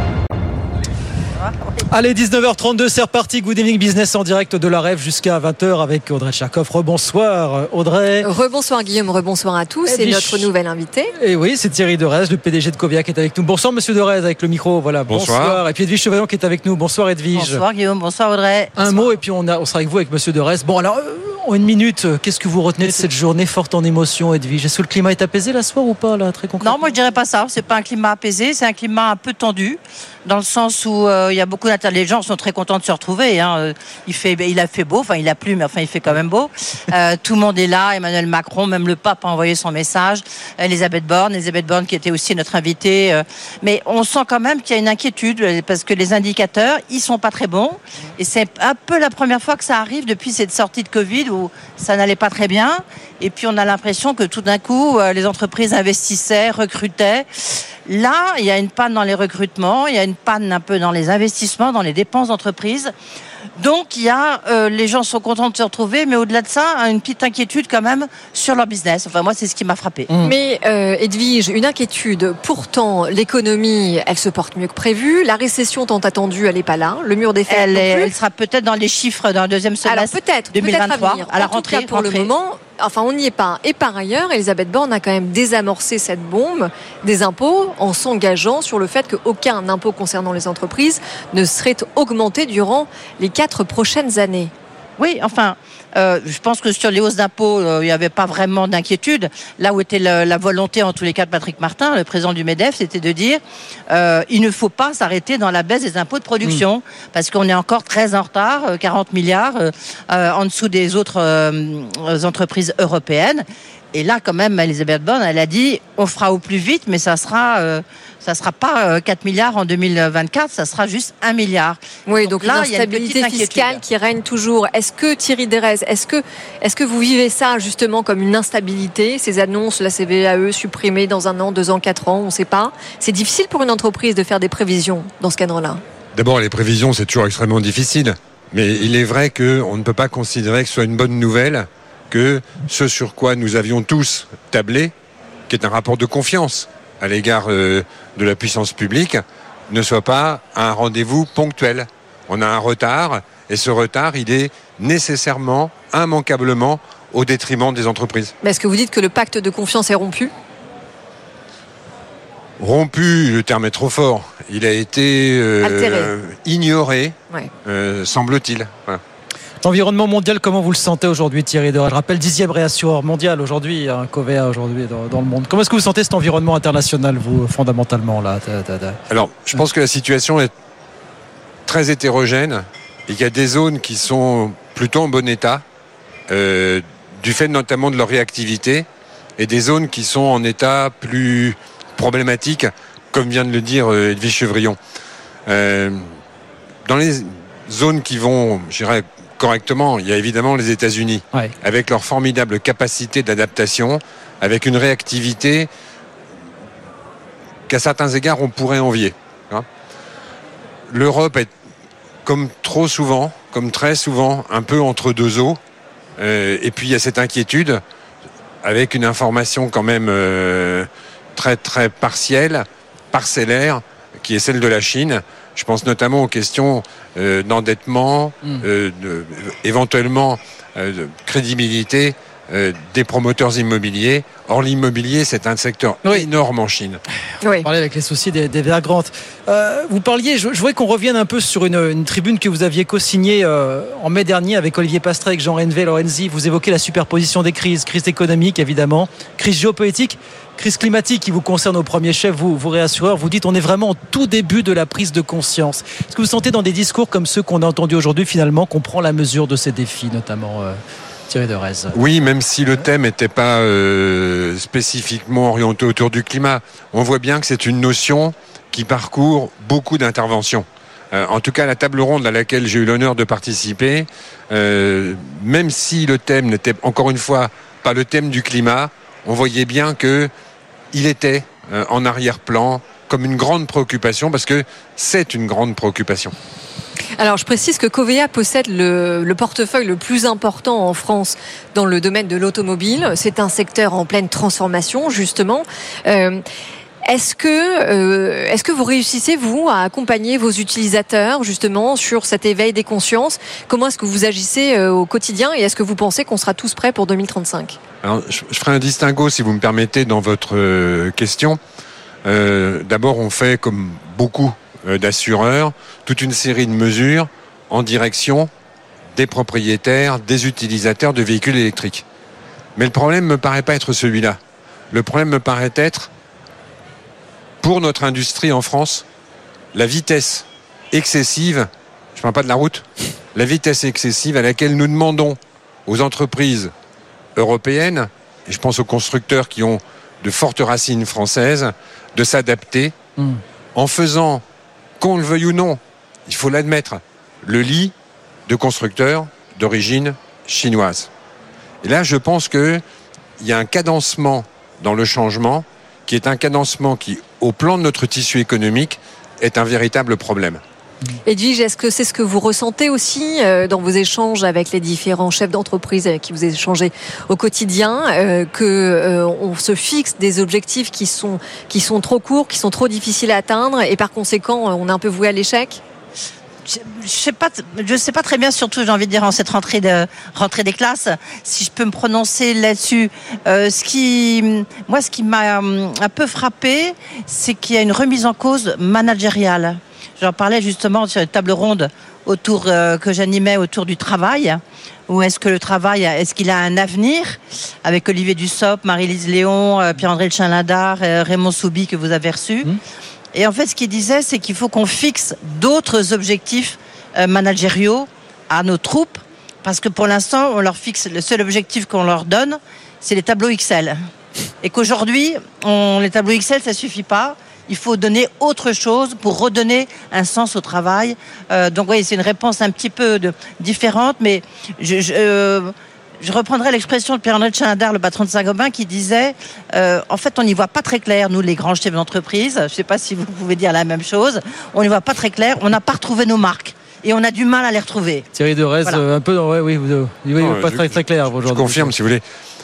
Allez, 19h32, c'est reparti. Good Evening Business en direct de la rêve jusqu'à 20h avec Audrey Tchakov. Rebonsoir Audrey. Rebonsoir Guillaume, rebonsoir à tous. C'est notre nouvel invité. Et oui, c'est Thierry Derez, le PDG de Covia qui est avec nous. Bonsoir Monsieur Derez avec le micro. Voilà, bonsoir. Et puis Edwige Chevaillon qui est avec nous. Bonsoir Edwige. Bonsoir Guillaume, bonsoir Audrey. Un mot et puis on, a, on sera avec vous avec Monsieur Derez. Bon alors, euh, en une minute, qu'est-ce que vous retenez de cette journée forte en émotion Edwige? Est-ce que le climat est apaisé la soir ou pas là, très concrètement? Non, moi je dirais pas ça. C'est pas un climat apaisé, c'est un climat un peu tendu dans le sens où euh, il y a beaucoup d'inter... Les gens sont très contents de se retrouver. Hein. Euh, il, fait, il a fait beau, enfin il a plu, mais enfin il fait quand même beau. Euh, tout le monde est là, Emmanuel Macron, même le pape a envoyé son message. Elisabeth Borne, Elisabeth Borne qui était aussi notre invitée. mais on sent quand même qu'il y a une inquiétude parce que les indicateurs, ils sont pas très bons. Et c'est un peu la première fois que ça arrive depuis cette sortie de Covid où ça n'allait pas très bien. Et puis on a l'impression que tout d'un coup, les entreprises investissaient, recrutaient. Là, il y a une panne dans les recrutements, il y a une panne un peu dans les investissements, dans les dépenses d'entreprise. Donc, il y a, euh, les gens sont contents de se retrouver, mais au-delà de ça, une petite inquiétude quand même sur leur business. Enfin, moi, c'est ce qui m'a frappé. Mmh. Mais euh, Edwige, une inquiétude. Pourtant, l'économie, elle se porte mieux que prévu. La récession tant attendue, elle n'est pas là. Le mur des fêtes elle, elle sera peut-être dans les chiffres dans le deuxième semestre Alors peut-être, 2023, peut-être à, la En tout rentrée. cas, pour le rentrée. moment, enfin, on n'y est pas. Et par ailleurs, Elisabeth Borne a quand même désamorcé cette bombe des impôts en s'engageant sur le fait qu'aucun impôt concernant les entreprises ne serait augmenté durant les quatre prochaines années. Oui, enfin, euh, je pense que sur les hausses d'impôts, euh, il n'y avait pas vraiment d'inquiétude. Là où était la, la volonté, en tous les cas, de Patrick Martin, le président du MEDEF, c'était de dire euh, il ne faut pas s'arrêter dans la baisse des impôts de production, parce qu'on est encore très en retard, euh, 40 milliards en dessous des autres entreprises européennes. Et là, quand même, Elisabeth Borne, elle a dit on fera au plus vite, mais ça sera, euh, ça sera pas euh, 4 milliards en 2024, ça sera juste 1 milliard. Oui, donc, là, il y a une petite l'instabilité inquiétude. fiscale qui règne toujours. Est-ce que Thierry Derez, est-ce que, est-ce que vous vivez ça justement comme une instabilité Ces annonces, la CVAE supprimée dans un an, deux ans, quatre ans, on ne sait pas? C'est difficile pour une entreprise de faire des prévisions dans ce cadre-là. D'abord, les prévisions, c'est toujours extrêmement difficile. Mais il est vrai qu'on ne peut pas considérer que ce soit une bonne nouvelle que ce sur quoi nous avions tous tablé, qui est un rapport de confiance à l'égard euh, de la puissance publique, ne soit pas un rendez-vous ponctuel. On a un retard, et ce retard, il est nécessairement, immanquablement, au détriment des entreprises. Mais est-ce que vous dites que le pacte de confiance est rompu? Rompu, le terme est trop fort. Il a été euh, ignoré, Ouais. euh, semble-t-il. Voilà. L'environnement mondial, comment vous le sentez aujourd'hui, Thierry Derez Je rappelle, dixième réassureur mondial aujourd'hui, un Covea aujourd'hui dans, le monde. Comment est-ce que vous sentez cet environnement international, vous, fondamentalement là Alors, je pense que la situation est très hétérogène et qu'il y a des zones qui sont plutôt en bon état, euh, du fait notamment de leur réactivité, et des zones qui sont en état plus problématique, comme vient de le dire euh, Edwige Chevrillon. Euh, dans les zones qui vont, je dirais, correctement, il y a évidemment les États-Unis, Ouais. avec leur formidable capacité d'adaptation, avec une réactivité qu'à certains égards on pourrait envier. hein. L'Europe est, comme trop souvent, comme très souvent, un peu entre deux eaux. Euh, et puis il y a cette inquiétude, avec une information quand même euh, très très partielle, parcellaire, qui est celle de la Chine. Je pense notamment aux questions euh, d'endettement, euh, de- éventuellement euh, de crédibilité euh, des promoteurs immobiliers. Or, l'immobilier, c'est un secteur énorme en Chine. On parlait avec les soucis des, des Vergrantes. Euh, vous parliez, je, je voudrais qu'on revienne un peu sur une, une tribune que vous aviez co-signée euh, en mai dernier avec Olivier Pastrec, Jean Renvet, Lorenzi. Vous évoquez la superposition des crises, crise économique évidemment, crise géopolitique, crise climatique qui vous concerne au premier chef, vous, vous réassureurs. Vous dites on est vraiment au tout début de la prise de conscience. Est-ce que vous sentez dans des discours comme ceux qu'on a entendus aujourd'hui finalement qu'on prend la mesure de ces défis, notamment euh, Oui, même si le thème n'était pas euh, spécifiquement orienté autour du climat, on voit bien que c'est une notion qui parcourt beaucoup d'interventions. Euh, en tout cas, la table ronde à laquelle j'ai eu l'honneur de participer, euh, même si le thème n'était encore une fois pas le thème du climat, on voyait bien que il était en arrière-plan comme une grande préoccupation parce que c'est une grande préoccupation. Alors, je précise que Covea possède le, le, portefeuille le plus important en France dans le domaine de l'automobile. C'est un secteur en pleine transformation, justement. Euh, est-ce que, euh, est-ce que vous réussissez, vous, à accompagner vos utilisateurs, justement, sur cet éveil des consciences? Comment est-ce que vous agissez euh, au quotidien et est-ce que vous pensez qu'on sera tous prêts pour 2035 Alors, je, ferai un distinguo, si vous me permettez, dans votre question. D'abord, on fait, comme beaucoup d'assureurs, toute une série de mesures en direction des propriétaires, des utilisateurs de véhicules électriques. Mais le problème me paraît pas être celui-là. Le problème me paraît être pour notre industrie en France, la vitesse excessive, je ne parle pas de la route, la vitesse excessive à laquelle nous demandons aux entreprises européennes, et je pense aux constructeurs qui ont de fortes racines françaises, de s'adapter mmh. en faisant, qu'on le veuille ou non, il faut l'admettre, le lit de constructeurs d'origine chinoise. Et là, je pense qu'il y a un cadencement dans le changement qui est un cadencement qui, au plan de notre tissu économique, est un véritable problème. Edwige, est-ce que c'est ce que vous ressentez aussi euh, dans vos échanges avec les différents chefs d'entreprise avec qui vous échangez au quotidien, euh, que euh, on se fixe des objectifs qui sont qui sont trop courts, qui sont trop difficiles à atteindre, et par conséquent, on est un peu voué à l'échec? Je sais pas, je sais pas très bien, surtout j'ai envie de dire en cette rentrée de rentrée des classes, si je peux me prononcer là-dessus. Euh, ce qui, moi, ce qui m'a un peu frappé, c'est qu'il y a une remise en cause managériale. J'en parlais justement sur une table ronde autour euh, que j'animais autour du travail. Où est-ce que le travail, est-ce qu'il a un avenir? Avec Olivier Dussopt, Marie-Lise Léon, euh, Pierre-André Chalindar, euh, Raymond Soubi que vous avez reçu. Mmh. Et en fait, ce qu'il disait, c'est qu'il faut qu'on fixe d'autres objectifs euh, managériaux à nos troupes, parce que pour l'instant, on leur fixe le seul objectif qu'on leur donne, c'est les tableaux Excel. Et qu'aujourd'hui, les tableaux Excel, ça suffit pas. Il faut donner autre chose pour redonner un sens au travail. Euh, donc, oui, c'est une réponse un petit peu de, différente, mais je, je euh, je reprendrai l'expression de Pierre-André Chalindar, le patron de Saint-Gobain, qui disait euh, en fait, on n'y voit pas très clair, nous, les grands chefs d'entreprise. Je ne sais pas si vous pouvez dire la même chose. On n'y voit pas très clair. On n'a pas retrouvé nos marques. Et on a du mal à les retrouver. Thierry de voilà. euh, un peu, ouais, oui, vous, oui, Non, pas je- très, très clair aujourd'hui. Je confirme, si vous voulez.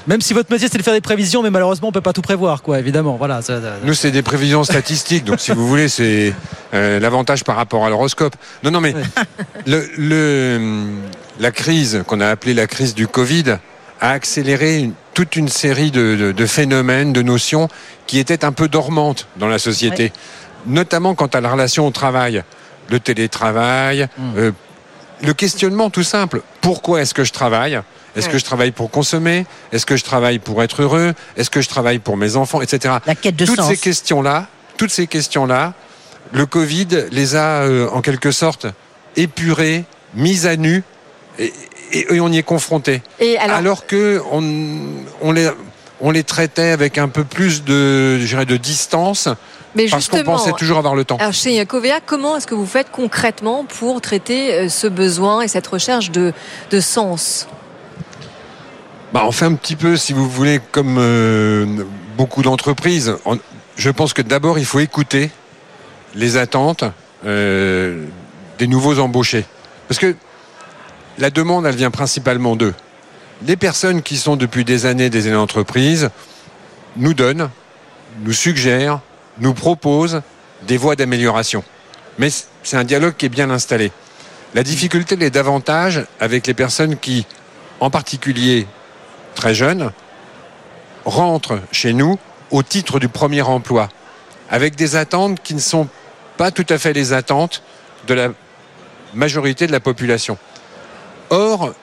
Même si votre métier c'est de faire des prévisions, mais malheureusement on peut pas tout prévoir, quoi. Évidemment, voilà. ça- ça- Nous, c'est des prévisions statistiques, donc si vous voulez, c'est euh, l'avantage par rapport à l'horoscope. Non, non, mais le, le- la crise qu'on a appelée la crise du Covid a accéléré une- toute une série de, de- de phénomènes, de notions qui étaient un peu dormantes dans la société, notamment quant à la relation au travail, le télétravail, euh, le questionnement tout simple. Pourquoi est-ce que je travaille? Est-ce que je travaille pour consommer? Est-ce que je travaille pour être heureux? Est-ce que je travaille pour mes enfants, etc. La quête de toutes sens. ces questions-là, toutes ces questions-là, le Covid les a euh, en quelque sorte épurées, mises à nu, et, et- et on y est confronté. Et alors, que on, on les on les traitait avec un peu plus de, de distance, Mais parce qu'on pensait toujours avoir le temps. Alors chez Covea, comment est-ce que vous faites concrètement pour traiter euh, ce besoin et cette recherche de, de sens? Bah, on fait un petit peu, si vous voulez, comme euh, beaucoup d'entreprises. Je pense que d'abord, il faut écouter les attentes euh, des nouveaux embauchés. Parce que la demande, elle vient principalement d'eux. Les personnes qui sont depuis des années des années d'entreprise nous donnent, nous suggèrent, nous proposent des voies d'amélioration. Mais c'est un dialogue qui est bien installé. La difficulté elle est davantage avec les personnes qui, en particulier très jeunes, rentrent chez nous au titre du premier emploi, avec des attentes qui ne sont pas tout à fait les attentes de la majorité de la population. Or,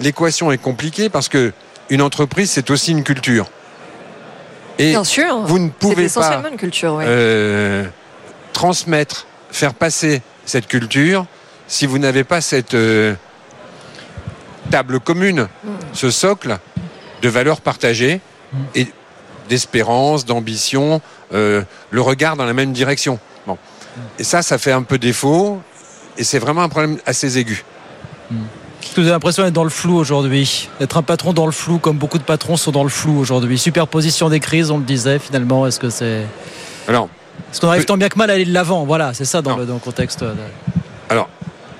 l'équation est compliquée parce que une entreprise, c'est aussi une culture. Et Bien sûr. vous ne pouvez pas essentiellement une culture, oui. euh, transmettre, faire passer cette culture si vous n'avez pas cette euh, table commune, ce socle de valeurs partagées et d'espérance, d'ambition, euh, le regard dans la même direction. Bon. Et ça, ça fait un peu défaut. et c'est vraiment un problème assez aigu. Est-ce que vous avez l'impression d'être dans le flou aujourd'hui? D'être un patron dans le flou, comme beaucoup de patrons sont dans le flou aujourd'hui. Superposition des crises, on le disait finalement. Est-ce que c'est. Alors. Est-ce qu'on arrive tant bien que mal à aller de l'avant? Voilà, c'est ça dans le, dans le, contexte. De... Alors,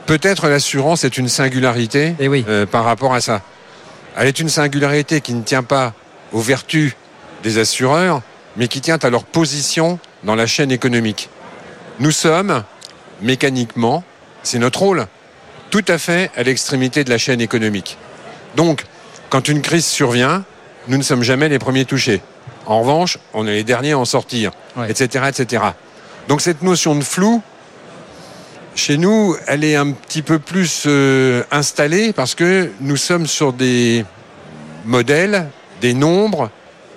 peut-être l'assurance est une singularité Eh oui. euh, par rapport à ça. Elle est une singularité qui ne tient pas aux vertus des assureurs, mais qui tient à leur position dans la chaîne économique. Nous sommes, mécaniquement, c'est notre rôle, tout à fait à l'extrémité de la chaîne économique. Donc, quand une crise survient, nous ne sommes jamais les premiers touchés. En revanche, on est les derniers à en sortir, Ouais. etc., etc. Donc cette notion de flou, chez nous, elle est un petit peu plus euh, installée parce que nous sommes sur des modèles, des nombres,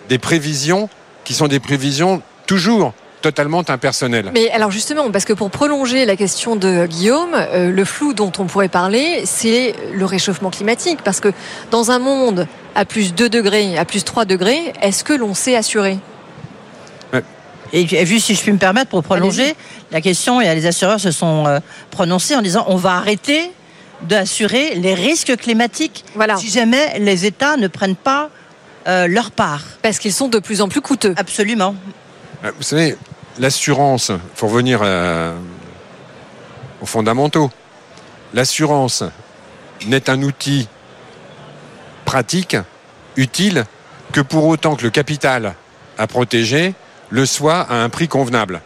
des prévisions qui sont des prévisions toujours totalement impersonnelles. Mais alors justement, parce que pour prolonger la question de Guillaume, euh, le flou dont on pourrait parler, c'est le réchauffement climatique. Parce que dans un monde à plus 2 degrés, à plus 3 degrés, est-ce que l'on sait assurer? Et, et juste si je puis me permettre pour prolonger la question, et les assureurs se sont euh, prononcés en disant on va arrêter d'assurer les risques climatiques si jamais les États ne prennent pas euh, leur part. Parce qu'ils sont de plus en plus coûteux. Absolument. Euh, Vous savez, l'assurance, il faut revenir à- aux fondamentaux. L'assurance n'est un outil pratique, utile, que pour autant que le capital à protéger le soit à un prix convenable.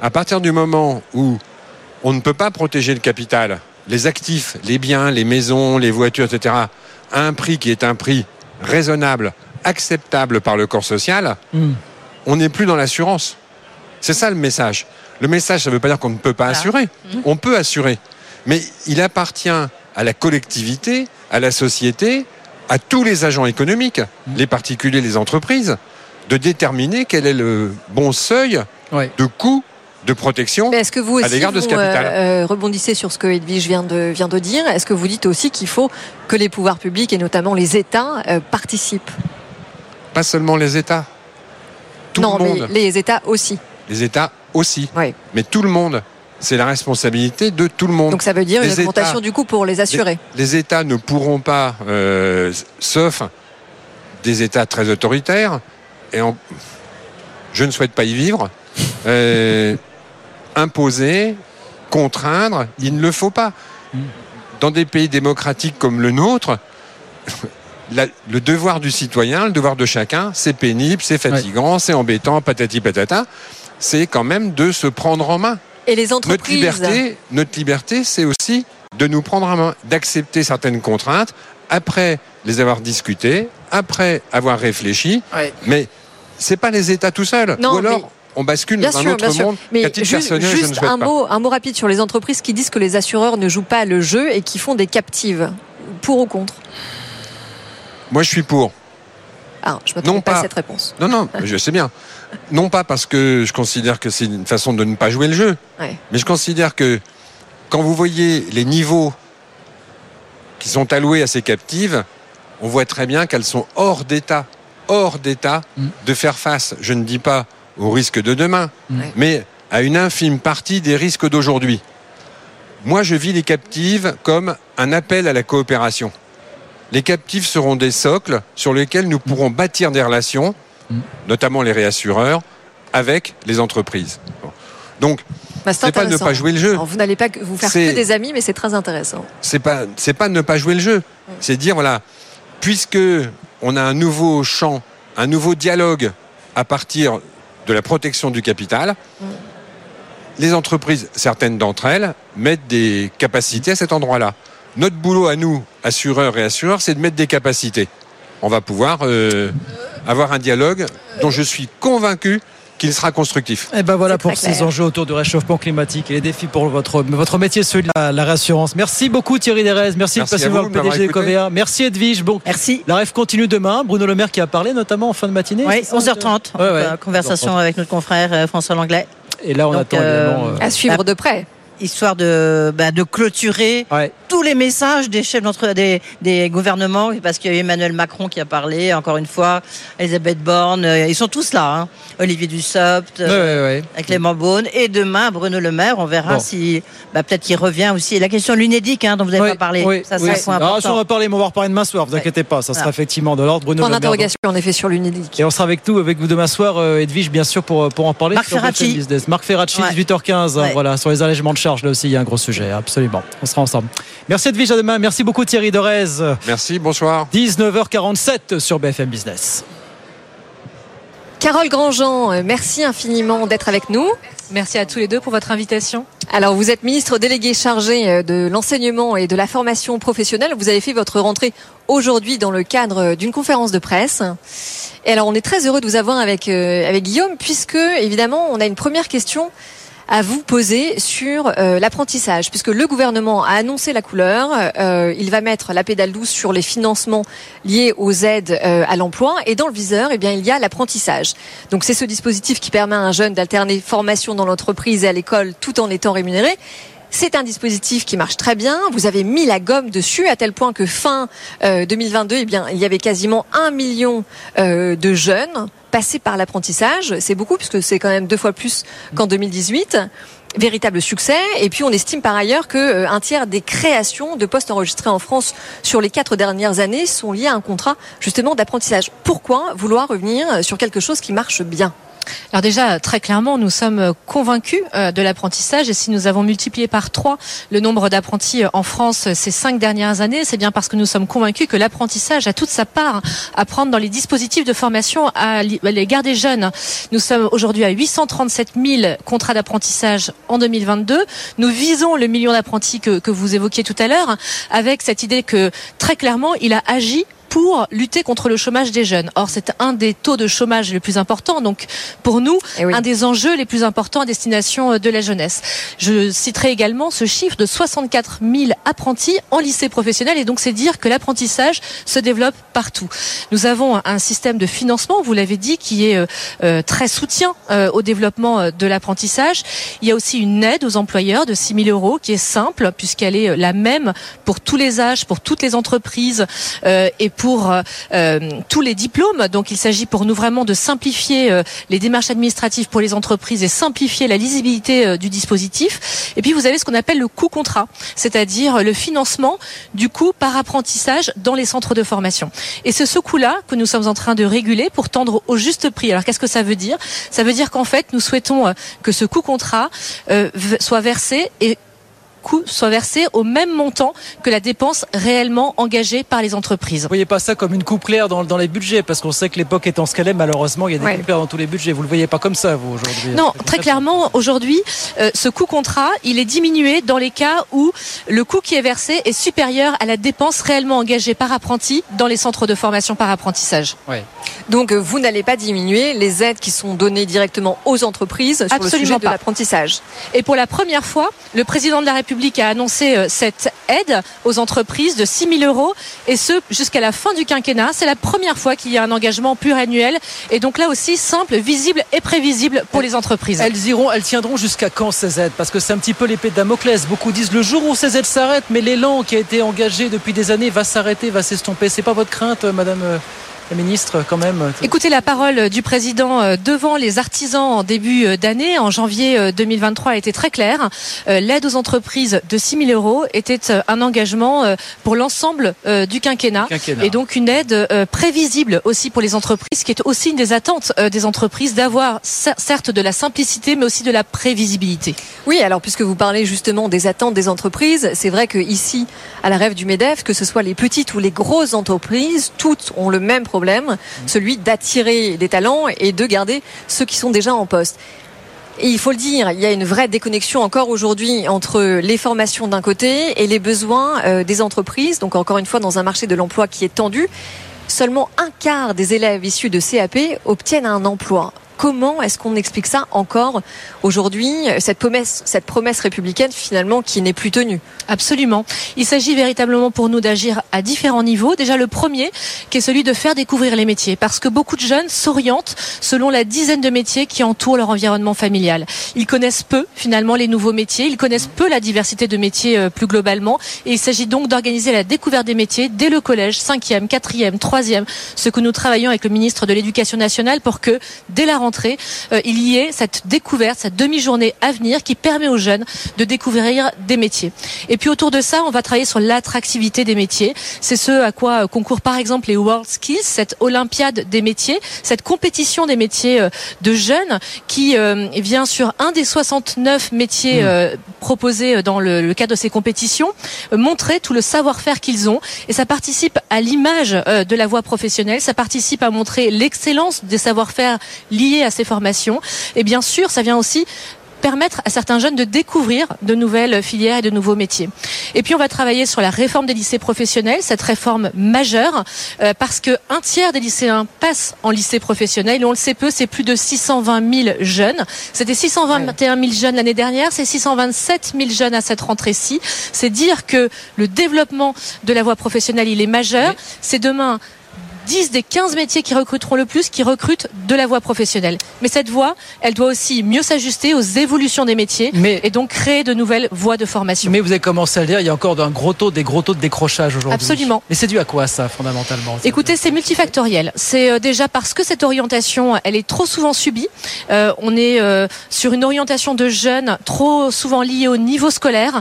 À partir du moment où on ne peut pas protéger le capital, les actifs, les biens, les maisons, les voitures, etc., à un prix qui est un prix raisonnable, acceptable par le corps social, on n'est plus dans l'assurance. C'est ça le message. Le message, ça ne veut pas dire qu'on ne peut pas assurer. On peut assurer. Mais il appartient à la collectivité, à la société, à tous les agents économiques, les particuliers, les entreprises, de déterminer quel est le bon seuil de coût de protection Mais est-ce que vous à l'égard de ce vous, capital. euh, euh, rebondissez sur ce que Edwige vient de, vient de dire? Est-ce que vous dites aussi qu'il faut que les pouvoirs publics et notamment les États euh, participent? Pas seulement les États. Tout Non, le mais les États aussi. Les États aussi. Mais tout le monde. C'est la responsabilité de tout le monde. Donc ça veut dire Les une augmentation États- du coût pour les assurés. Les, les États ne pourront pas, euh, sauf des États très autoritaires, et en- je ne souhaite pas y vivre, euh, imposer, contraindre, il ne le faut pas. Dans des pays démocratiques comme le nôtre, la- le devoir du citoyen, le devoir de chacun, c'est pénible, c'est fatigant, c'est embêtant, patati patata, c'est quand même de se prendre en main. Et les Notre entreprises liberté, notre liberté, c'est aussi de nous prendre en main, d'accepter certaines contraintes après les avoir discutées, après avoir réfléchi. Mais c'est pas les États tout seuls. Non, Ou alors, mais- on bascule Bien dans un autre monde Mais juste, un mot, un mot rapide sur les entreprises qui disent que les assureurs ne jouent pas le jeu et qui font des captives. Pour ou contre? Moi, je suis pour. Ah, je Non pas à pas. cette réponse. Non, non, je sais bien. Non pas parce que je considère que c'est une façon de ne pas jouer le jeu, Ouais. mais je considère que quand vous voyez les niveaux qui sont alloués à ces captives, on voit très bien qu'elles sont hors d'état, hors d'état de faire face, je ne dis pas aux risques de demain, mais à une infime partie des risques d'aujourd'hui. Moi, je vis les captives comme un appel à la coopération. Les captifs seront des socles sur lesquels nous pourrons bâtir des relations, notamment les réassureurs, avec les entreprises. Donc, Bah, c'est pas ne pas jouer le jeu. Alors, vous n'allez pas que- vous faire que des amis, mais c'est très intéressant. c'est pas c'est pas ne pas jouer le jeu. C'est dire voilà, puisque on a un nouveau champ, un nouveau dialogue à partir de la protection du capital, les entreprises, certaines d'entre elles, mettent des capacités à cet endroit-là. Notre boulot à nous, assureurs et assureurs, c'est de mettre des capacités. On va pouvoir euh, avoir un dialogue dont je suis convaincu qu'il sera constructif. Et ben voilà pour ces enjeux autour du réchauffement climatique et les défis pour votre, votre métier, celui de la, la réassurance. Merci beaucoup Thierry Derez, merci, Merci de passer voir le PDG de. Covea. Merci Edwige. Bon, merci. La rêve continue demain. Bruno Le Maire qui a parlé notamment en fin de matinée. Oui, c'est ça, 11h30. Ouais, ouais. euh, Conversation 11h30. avec notre confrère euh, François Langlais. Et là, on Donc, attend euh, évidemment. euh, À suivre de près. Histoire de, bah, de clôturer tous les messages des chefs d'entre des, des gouvernements, parce qu'il y a Emmanuel Macron qui a parlé, encore une fois, Elisabeth Borne, euh, ils sont tous là, hein. Olivier Dussopt, euh, Clément Beaune, et demain Bruno Le Maire, on verra Bon. si bah, peut-être qu'il revient aussi. La question de l'UNEDIC hein, dont vous n'avez pas parlé, Oui, ça oui. c'est un point ça, on va parler, mais on va en reparler demain soir, vous inquiétez pas, ça sera Voilà. effectivement de l'ordre. Bruno Point Le Maire, d'interrogation en effet sur l'UNEDIC. Et on sera avec nous, avec vous demain soir, euh, Edwige, bien sûr, pour, pour en parler. Marc sur Ferracci. Business. Marc Ferracci, Ouais. 18h15, hein, Ouais. voilà, sur les allègements de charges, là aussi, il y a un gros sujet, absolument. On sera ensemble. Merci Edwige, à demain. Merci beaucoup Thierry Dorez. Merci, bonsoir. 19h47 sur BFM Business. Carole Grandjean, euh, merci infiniment d'être avec nous. Merci à tous les deux pour votre invitation. Alors, vous êtes ministre délégué chargé euh, de l'enseignement et de la formation professionnelle. Vous avez fait votre rentrée aujourd'hui dans le cadre euh, d'une conférence de presse. Et alors, on est très heureux de vous avoir avec, euh, avec Guillaume, puisque, évidemment, on a une première question à vous poser sur euh, l'apprentissage, puisque le gouvernement a annoncé la couleur. euh, il va mettre la pédale douce sur les financements liés aux aides euh, à l'emploi, et dans le viseur, eh bien, il y a l'apprentissage. Donc, c'est ce dispositif qui permet à un jeune d'alterner formation dans l'entreprise et à l'école tout en étant rémunéré. C'est un dispositif qui marche très bien. Vous avez mis la gomme dessus à tel point que fin euh, 2022, eh bien, il y avait quasiment un million euh, de jeunes passés par l'apprentissage. C'est beaucoup puisque c'est quand même deux fois plus qu'en 2018. Véritable succès. Et puis on estime par ailleurs que euh, un tiers des créations de postes enregistrés en France sur les quatre dernières années sont liées à un contrat justement d'apprentissage. Pourquoi vouloir revenir sur quelque chose qui marche bien? Alors déjà, très clairement, nous sommes convaincus euh, de l'apprentissage et si nous avons multiplié par trois le nombre d'apprentis euh, en France euh, ces cinq dernières années, c'est bien parce que nous sommes convaincus que l'apprentissage a toute sa part à prendre dans les dispositifs de formation à l'égard des jeunes. Nous sommes aujourd'hui à 837 000 contrats d'apprentissage en 2022. Nous visons le million d'apprentis que, que vous évoquiez tout à l'heure avec cette idée que très clairement, il a agi pour lutter contre le chômage des jeunes. Or, c'est un des taux de chômage les plus importants. Donc, pour nous, un des enjeux les plus importants à destination euh, de la jeunesse. Je citerai également ce chiffre de 64 000 apprentis en lycée professionnel. Et donc, c'est dire que l'apprentissage se développe partout. Nous avons un système de financement, vous l'avez dit, qui est euh, euh, très soutien euh, au développement de l'apprentissage. Il y a aussi une aide aux employeurs de 6 000 euros qui est simple puisqu'elle est la même pour tous les âges, pour toutes les entreprises euh, et pour euh, euh, tous les diplômes. Donc il s'agit pour nous vraiment de simplifier euh, les démarches administratives pour les entreprises et simplifier la lisibilité euh, du dispositif. Et puis vous avez ce qu'on appelle le coût contrat, c'est-à-dire le financement du coût par apprentissage dans les centres de formation. Et c'est ce coût-là que nous sommes en train de réguler pour tendre au juste prix. Alors qu'est-ce que ça veut dire? Ça veut dire qu'en fait nous souhaitons euh, que ce coût contrat euh, soit versé et coût soit versé au même montant que la dépense réellement engagée par les entreprises. Vous voyez pas ça comme une coupe claire dans, dans les budgets, parce qu'on sait que l'époque étant ce qu'elle est, malheureusement, il y a des Ouais. coupes claires dans tous les budgets. Vous le voyez pas comme ça, vous, aujourd'hui Non, très clairement, aujourd'hui, euh, ce coût contrat, il est diminué dans les cas où le coût qui est versé est supérieur à la dépense réellement engagée par apprenti dans les centres de formation par apprentissage. Donc euh, vous n'allez pas diminuer les aides qui sont données directement aux entreprises sur le Absolument sujet de pas. l'apprentissage. Et pour la première fois, le président de la République a annoncé euh, cette aide aux entreprises de 6 000 euros, et ce jusqu'à la fin du quinquennat. C'est la première fois qu'il y a un engagement pluriannuel, et donc là aussi simple, visible et prévisible pour les entreprises. Elles iront, elles tiendront jusqu'à quand ces aides? Parce que c'est un petit peu l'épée de Damoclès. Beaucoup disent le jour où ces aides s'arrêtent, mais l'élan qui a été engagé depuis des années va s'arrêter, va s'estomper. C'est pas votre crainte, euh, Madame euh, la ministre, quand même Écoutez la parole du président euh, devant les artisans en début euh, d'année. En janvier euh, 2023, a été très claire. Euh, L'aide aux entreprises de 6 000 euros était euh, un engagement euh, pour l'ensemble euh, du quinquennat. Quinquennat. Et donc une aide euh, prévisible aussi pour les entreprises, qui est aussi une des attentes euh, des entreprises d'avoir cer- certes de la simplicité, mais aussi de la prévisibilité. Oui, alors puisque vous parlez justement des attentes des entreprises, c'est vrai que ici, à la rêve du MEDEF, que ce soit les petites ou les grosses entreprises, toutes ont le même problème, celui d'attirer des talents et de garder ceux qui sont déjà en poste. Et il faut le dire, il y a une vraie déconnexion encore aujourd'hui entre les formations d'un côté et les besoins euh, des entreprises. Donc encore une fois, dans un marché de l'emploi qui est tendu, seulement un quart des élèves issus de CAP obtiennent un emploi. Comment est-ce qu'on explique ça encore aujourd'hui, cette promesse, cette promesse républicaine finalement qui n'est plus tenue? Absolument. Il s'agit véritablement pour nous d'agir à différents niveaux. Déjà le premier, qui est celui de faire découvrir les métiers, parce que beaucoup de jeunes s'orientent selon la dizaine de métiers qui entourent leur environnement familial. Ils connaissent peu finalement les nouveaux métiers, ils connaissent peu la diversité de métiers euh, plus globalement, et il s'agit donc d'organiser la découverte des métiers dès le collège, cinquième, quatrième, troisième, ce que nous travaillons avec le ministre de l'Éducation nationale pour que dès la rentrée, euh, il y ait cette découverte, cette demi-journée à venir qui permet aux jeunes de découvrir des métiers. Et puis autour de ça, on va travailler sur l'attractivité des métiers. C'est ce à quoi euh, concourent par exemple les World Skills, cette olympiade des métiers, cette compétition des métiers euh, de jeunes qui vient sur un des 69 métiers proposés dans le, le, cadre de ces compétitions, montrer tout le savoir-faire qu'ils ont. Et ça participe à l'image de la voie professionnelle, ça participe à montrer l'excellence des savoir-faire liés à ces formations. Et bien sûr, ça vient aussi permettre à certains jeunes de découvrir de nouvelles filières et de nouveaux métiers. Et puis on va travailler sur la réforme des lycées professionnels, cette réforme majeure, euh, parce que un tiers des lycéens passent en lycée professionnel. Et on le sait peu, c'est plus de 620 000 jeunes. C'était 621 000 jeunes l'année dernière, c'est 627 000 jeunes à cette rentrée-ci. C'est dire que le développement de la voie professionnelle, il est majeur. C'est demain 10 des 15 métiers qui recruteront le plus qui recrutent de la voie professionnelle. Mais cette voie, elle doit aussi mieux s'ajuster aux évolutions des métiers et donc créer de nouvelles voies de formation. Mais vous avez commencé à le dire, il y a encore un gros taux, des gros taux de décrochage aujourd'hui. Absolument. Mais c'est dû à quoi ça, fondamentalement Écoutez, c'est multifactoriel. C'est euh, déjà parce que cette orientation, elle est trop souvent subie. Euh, on est euh, sur une orientation de jeunes trop souvent liée au niveau scolaire.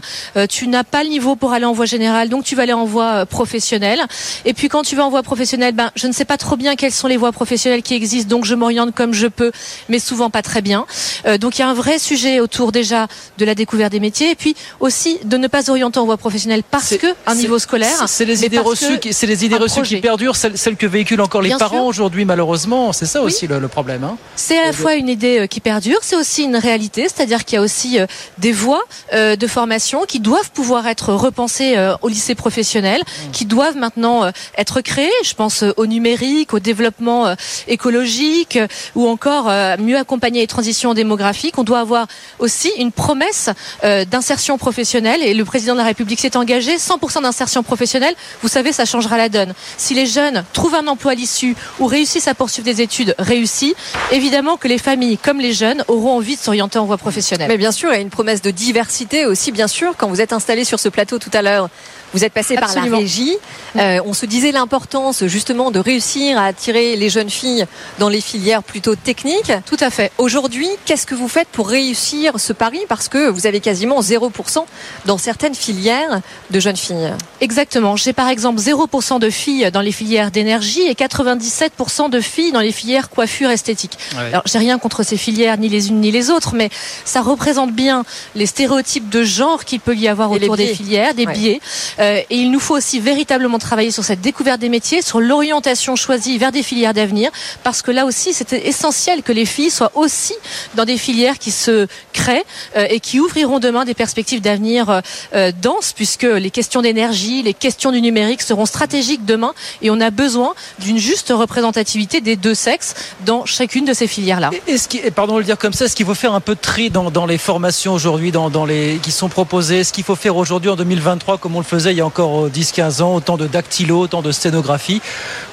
tu n'as pas le niveau pour aller en voie générale, donc tu vas aller en voie professionnelle. Et puis quand tu vas en voie professionnelle, ben, je ne sais pas trop bien quelles sont les voies professionnelles qui existent, donc je m'oriente comme je peux, mais souvent pas très bien. Euh, donc il y a un vrai sujet autour déjà de la découverte des métiers, et puis aussi de ne pas orienter en voie professionnelle parce que un niveau scolaire. C'est les idées reçues, qui, c'est les idées reçues qui perdurent, celles, que véhiculent encore les parents aujourd'hui, malheureusement. C'est ça aussi le, problème. Hein. C'est à la fois une idée euh, qui perdure, c'est aussi une réalité, c'est-à-dire qu'il y a aussi euh, des voies de formation qui doivent pouvoir être repensées au lycée professionnel, mmh. qui doivent maintenant être créées. Je pense au numérique, au développement euh, écologique euh, ou encore euh, mieux accompagner les transitions démographiques. On doit avoir aussi une promesse d'insertion professionnelle et le président de la République s'est engagé 100% d'insertion professionnelle. Vous savez, ça changera la donne. Si les jeunes trouvent un emploi à l'issue ou réussissent à poursuivre des études réussies, évidemment que les familles comme les jeunes auront envie de s'orienter en voie professionnelle. Mais bien sûr, il y a une promesse de diversité aussi, bien sûr, quand vous êtes installé sur ce plateau tout à l'heure vous êtes passé par la régie. Euh, on se disait l'importance justement de réussir à attirer les jeunes filles dans les filières plutôt techniques. Tout à fait. Aujourd'hui, qu'est-ce que vous faites pour réussir ce pari? Parce que vous avez quasiment 0% dans certaines filières de jeunes filles. Exactement. J'ai par exemple 0% de filles dans les filières d'énergie et 97% de filles dans les filières coiffure esthétique. Alors, j'ai rien contre ces filières, ni les unes ni les autres, mais ça représente bien les stéréotypes de genre qu'il peut y avoir autour des filières, des biais. Euh, et il nous faut aussi véritablement travailler sur cette découverte des métiers, sur l'orientation choisie vers des filières d'avenir, parce que là aussi, c'était essentiel que les filles soient aussi dans des filières qui se créent euh, et qui ouvriront demain des perspectives d'avenir euh, denses, puisque les questions d'énergie, les questions du numérique seront stratégiques demain, et on a besoin d'une juste représentativité des deux sexes dans chacune de ces filières-là. Est-ce qu'il, pardon le dire comme ça, est-ce qu'il faut faire un peu de tri dans, les formations aujourd'hui, dans, dans les qui sont proposées Est-ce qu'il faut faire aujourd'hui en 2023 comme on le faisait il y a encore 10-15 ans, autant de dactylo, autant de sténographie.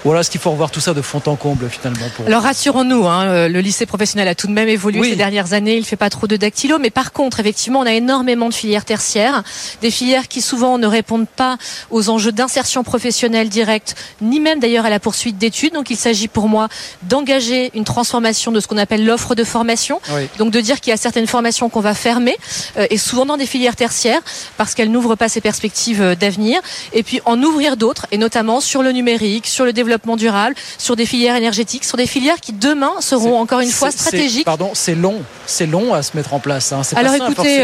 Voilà ce qu'il faut revoir tout ça de fond en comble finalement. Pour... Alors rassurons-nous, hein, euh, le lycée professionnel a tout de même évolué ces dernières années. Il fait pas trop de dactylo, mais par contre, effectivement, on a énormément de filières tertiaires, des filières qui souvent ne répondent pas aux enjeux d'insertion professionnelle directe, ni même d'ailleurs à la poursuite d'études. Donc il s'agit pour moi d'engager une transformation de ce qu'on appelle l'offre de formation. Donc de dire qu'il y a certaines formations qu'on va fermer, euh, et souvent dans des filières tertiaires, parce qu'elles n'ouvrent pas ces perspectives euh, d'avenir, et puis en ouvrir d'autres, et notamment sur le numérique, sur le développement durable, sur des filières énergétiques, sur des filières qui demain seront encore une fois stratégiques. Pardon, c'est long, c'est long à se mettre en place. Hein. Alors écoutez,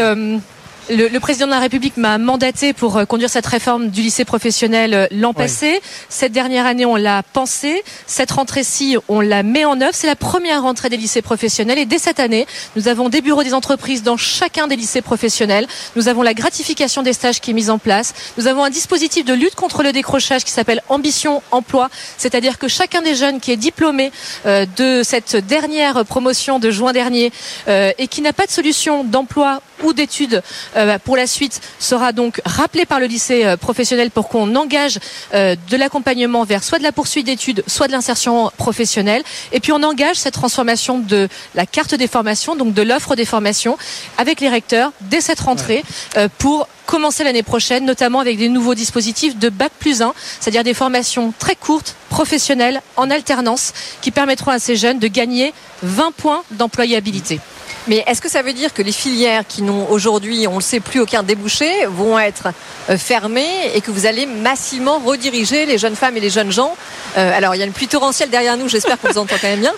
Le, le, président de la République m'a mandaté pour euh, conduire cette réforme du lycée professionnel euh, l'an passé. Cette dernière année, on l'a pensé. Cette rentrée-ci, on la met en œuvre. C'est la première rentrée des lycées professionnels. Et dès cette année, nous avons des bureaux des entreprises dans chacun des lycées professionnels. Nous avons la gratification des stages qui est mise en place. Nous avons un dispositif de lutte contre le décrochage qui s'appelle Ambition Emploi. C'est-à-dire que chacun des jeunes qui est diplômé euh, de cette dernière promotion de juin dernier et qui n'a pas de solution d'emploi ou d'études euh, pour la suite sera donc rappelé par le lycée euh, professionnel pour qu'on engage euh, de l'accompagnement vers soit de la poursuite d'études, soit de l'insertion professionnelle. Et puis on engage cette transformation de la carte des formations, donc de l'offre des formations, avec les recteurs dès cette rentrée pour commencer l'année prochaine, notamment avec des nouveaux dispositifs de Bac plus 1, c'est-à-dire des formations très courtes, professionnelles, en alternance, qui permettront à ces jeunes de gagner 20 points d'employabilité. Mais est-ce que ça veut dire que les filières qui n'ont aujourd'hui, on le sait plus, aucun débouché, vont être euh, fermées et que vous allez massivement rediriger les jeunes femmes et les jeunes gens? Euh, Alors, il y a une pluie torrentielle derrière nous, j'espère qu'on vous entend quand même bien.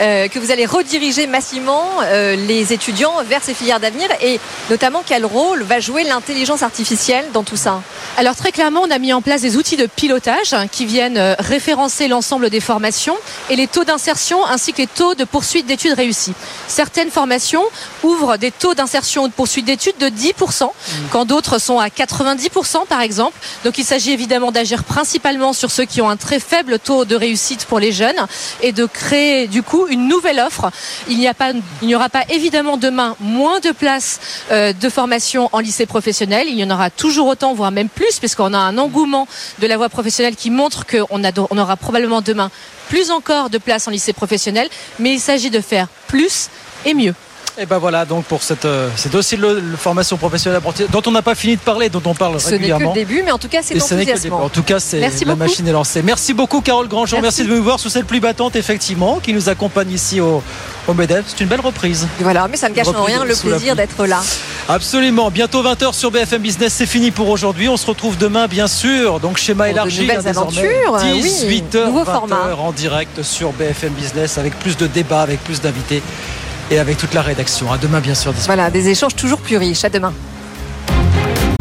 Euh, que vous allez rediriger massivement euh, les étudiants vers ces filières d'avenir et notamment quel rôle va jouer l'intelligence artificielle dans tout ça? Alors très clairement, on a mis en place des outils de pilotage hein, qui viennent euh, référencer l'ensemble des formations et les taux d'insertion ainsi que les taux de poursuite d'études réussies. Certaines formations ouvrent des taux d'insertion ou de poursuite d'études de 10%, mmh. quand d'autres sont à 90% par exemple. Donc il s'agit évidemment d'agir principalement sur ceux qui ont un très faible taux de réussite pour les jeunes et de créer du coup une nouvelle offre. Il n'y, a pas, il n'y aura pas évidemment demain moins de places euh, de formation en lycée professionnel. Il y en aura toujours autant, voire même plus, puisqu'on a un engouement de la voie professionnelle qui montre qu'on on aura probablement demain plus encore de places en lycée professionnel. Mais il s'agit de faire plus et mieux. Et ben voilà donc pour cette, euh, c'est aussi le, formation professionnelle dont on n'a pas fini de parler, dont on parle ce régulièrement. Ce n'est que le début, mais en tout cas c'est enthousiasmant. En tout cas, c'est la machine est lancée. Merci beaucoup Carole Grandjean. Merci. de nous voir sous cette pluie battante effectivement qui nous accompagne ici au, au Medef. C'est une belle reprise. Voilà, mais ça ne gâche en rien le plaisir d'être là. Absolument. Bientôt 20h sur BFM Business. C'est fini pour aujourd'hui. On se retrouve demain, bien sûr. Donc schéma élargi. De nouvelles aventures. 18h, oui, 20h en direct sur BFM Business avec plus de débats, avec plus d'invités et avec toute la rédaction. À demain, bien sûr. Voilà, des échanges toujours plus riches. À demain.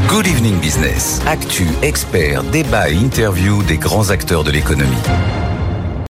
Good Evening Business. Actu, experts, débat et interview des grands acteurs de l'économie.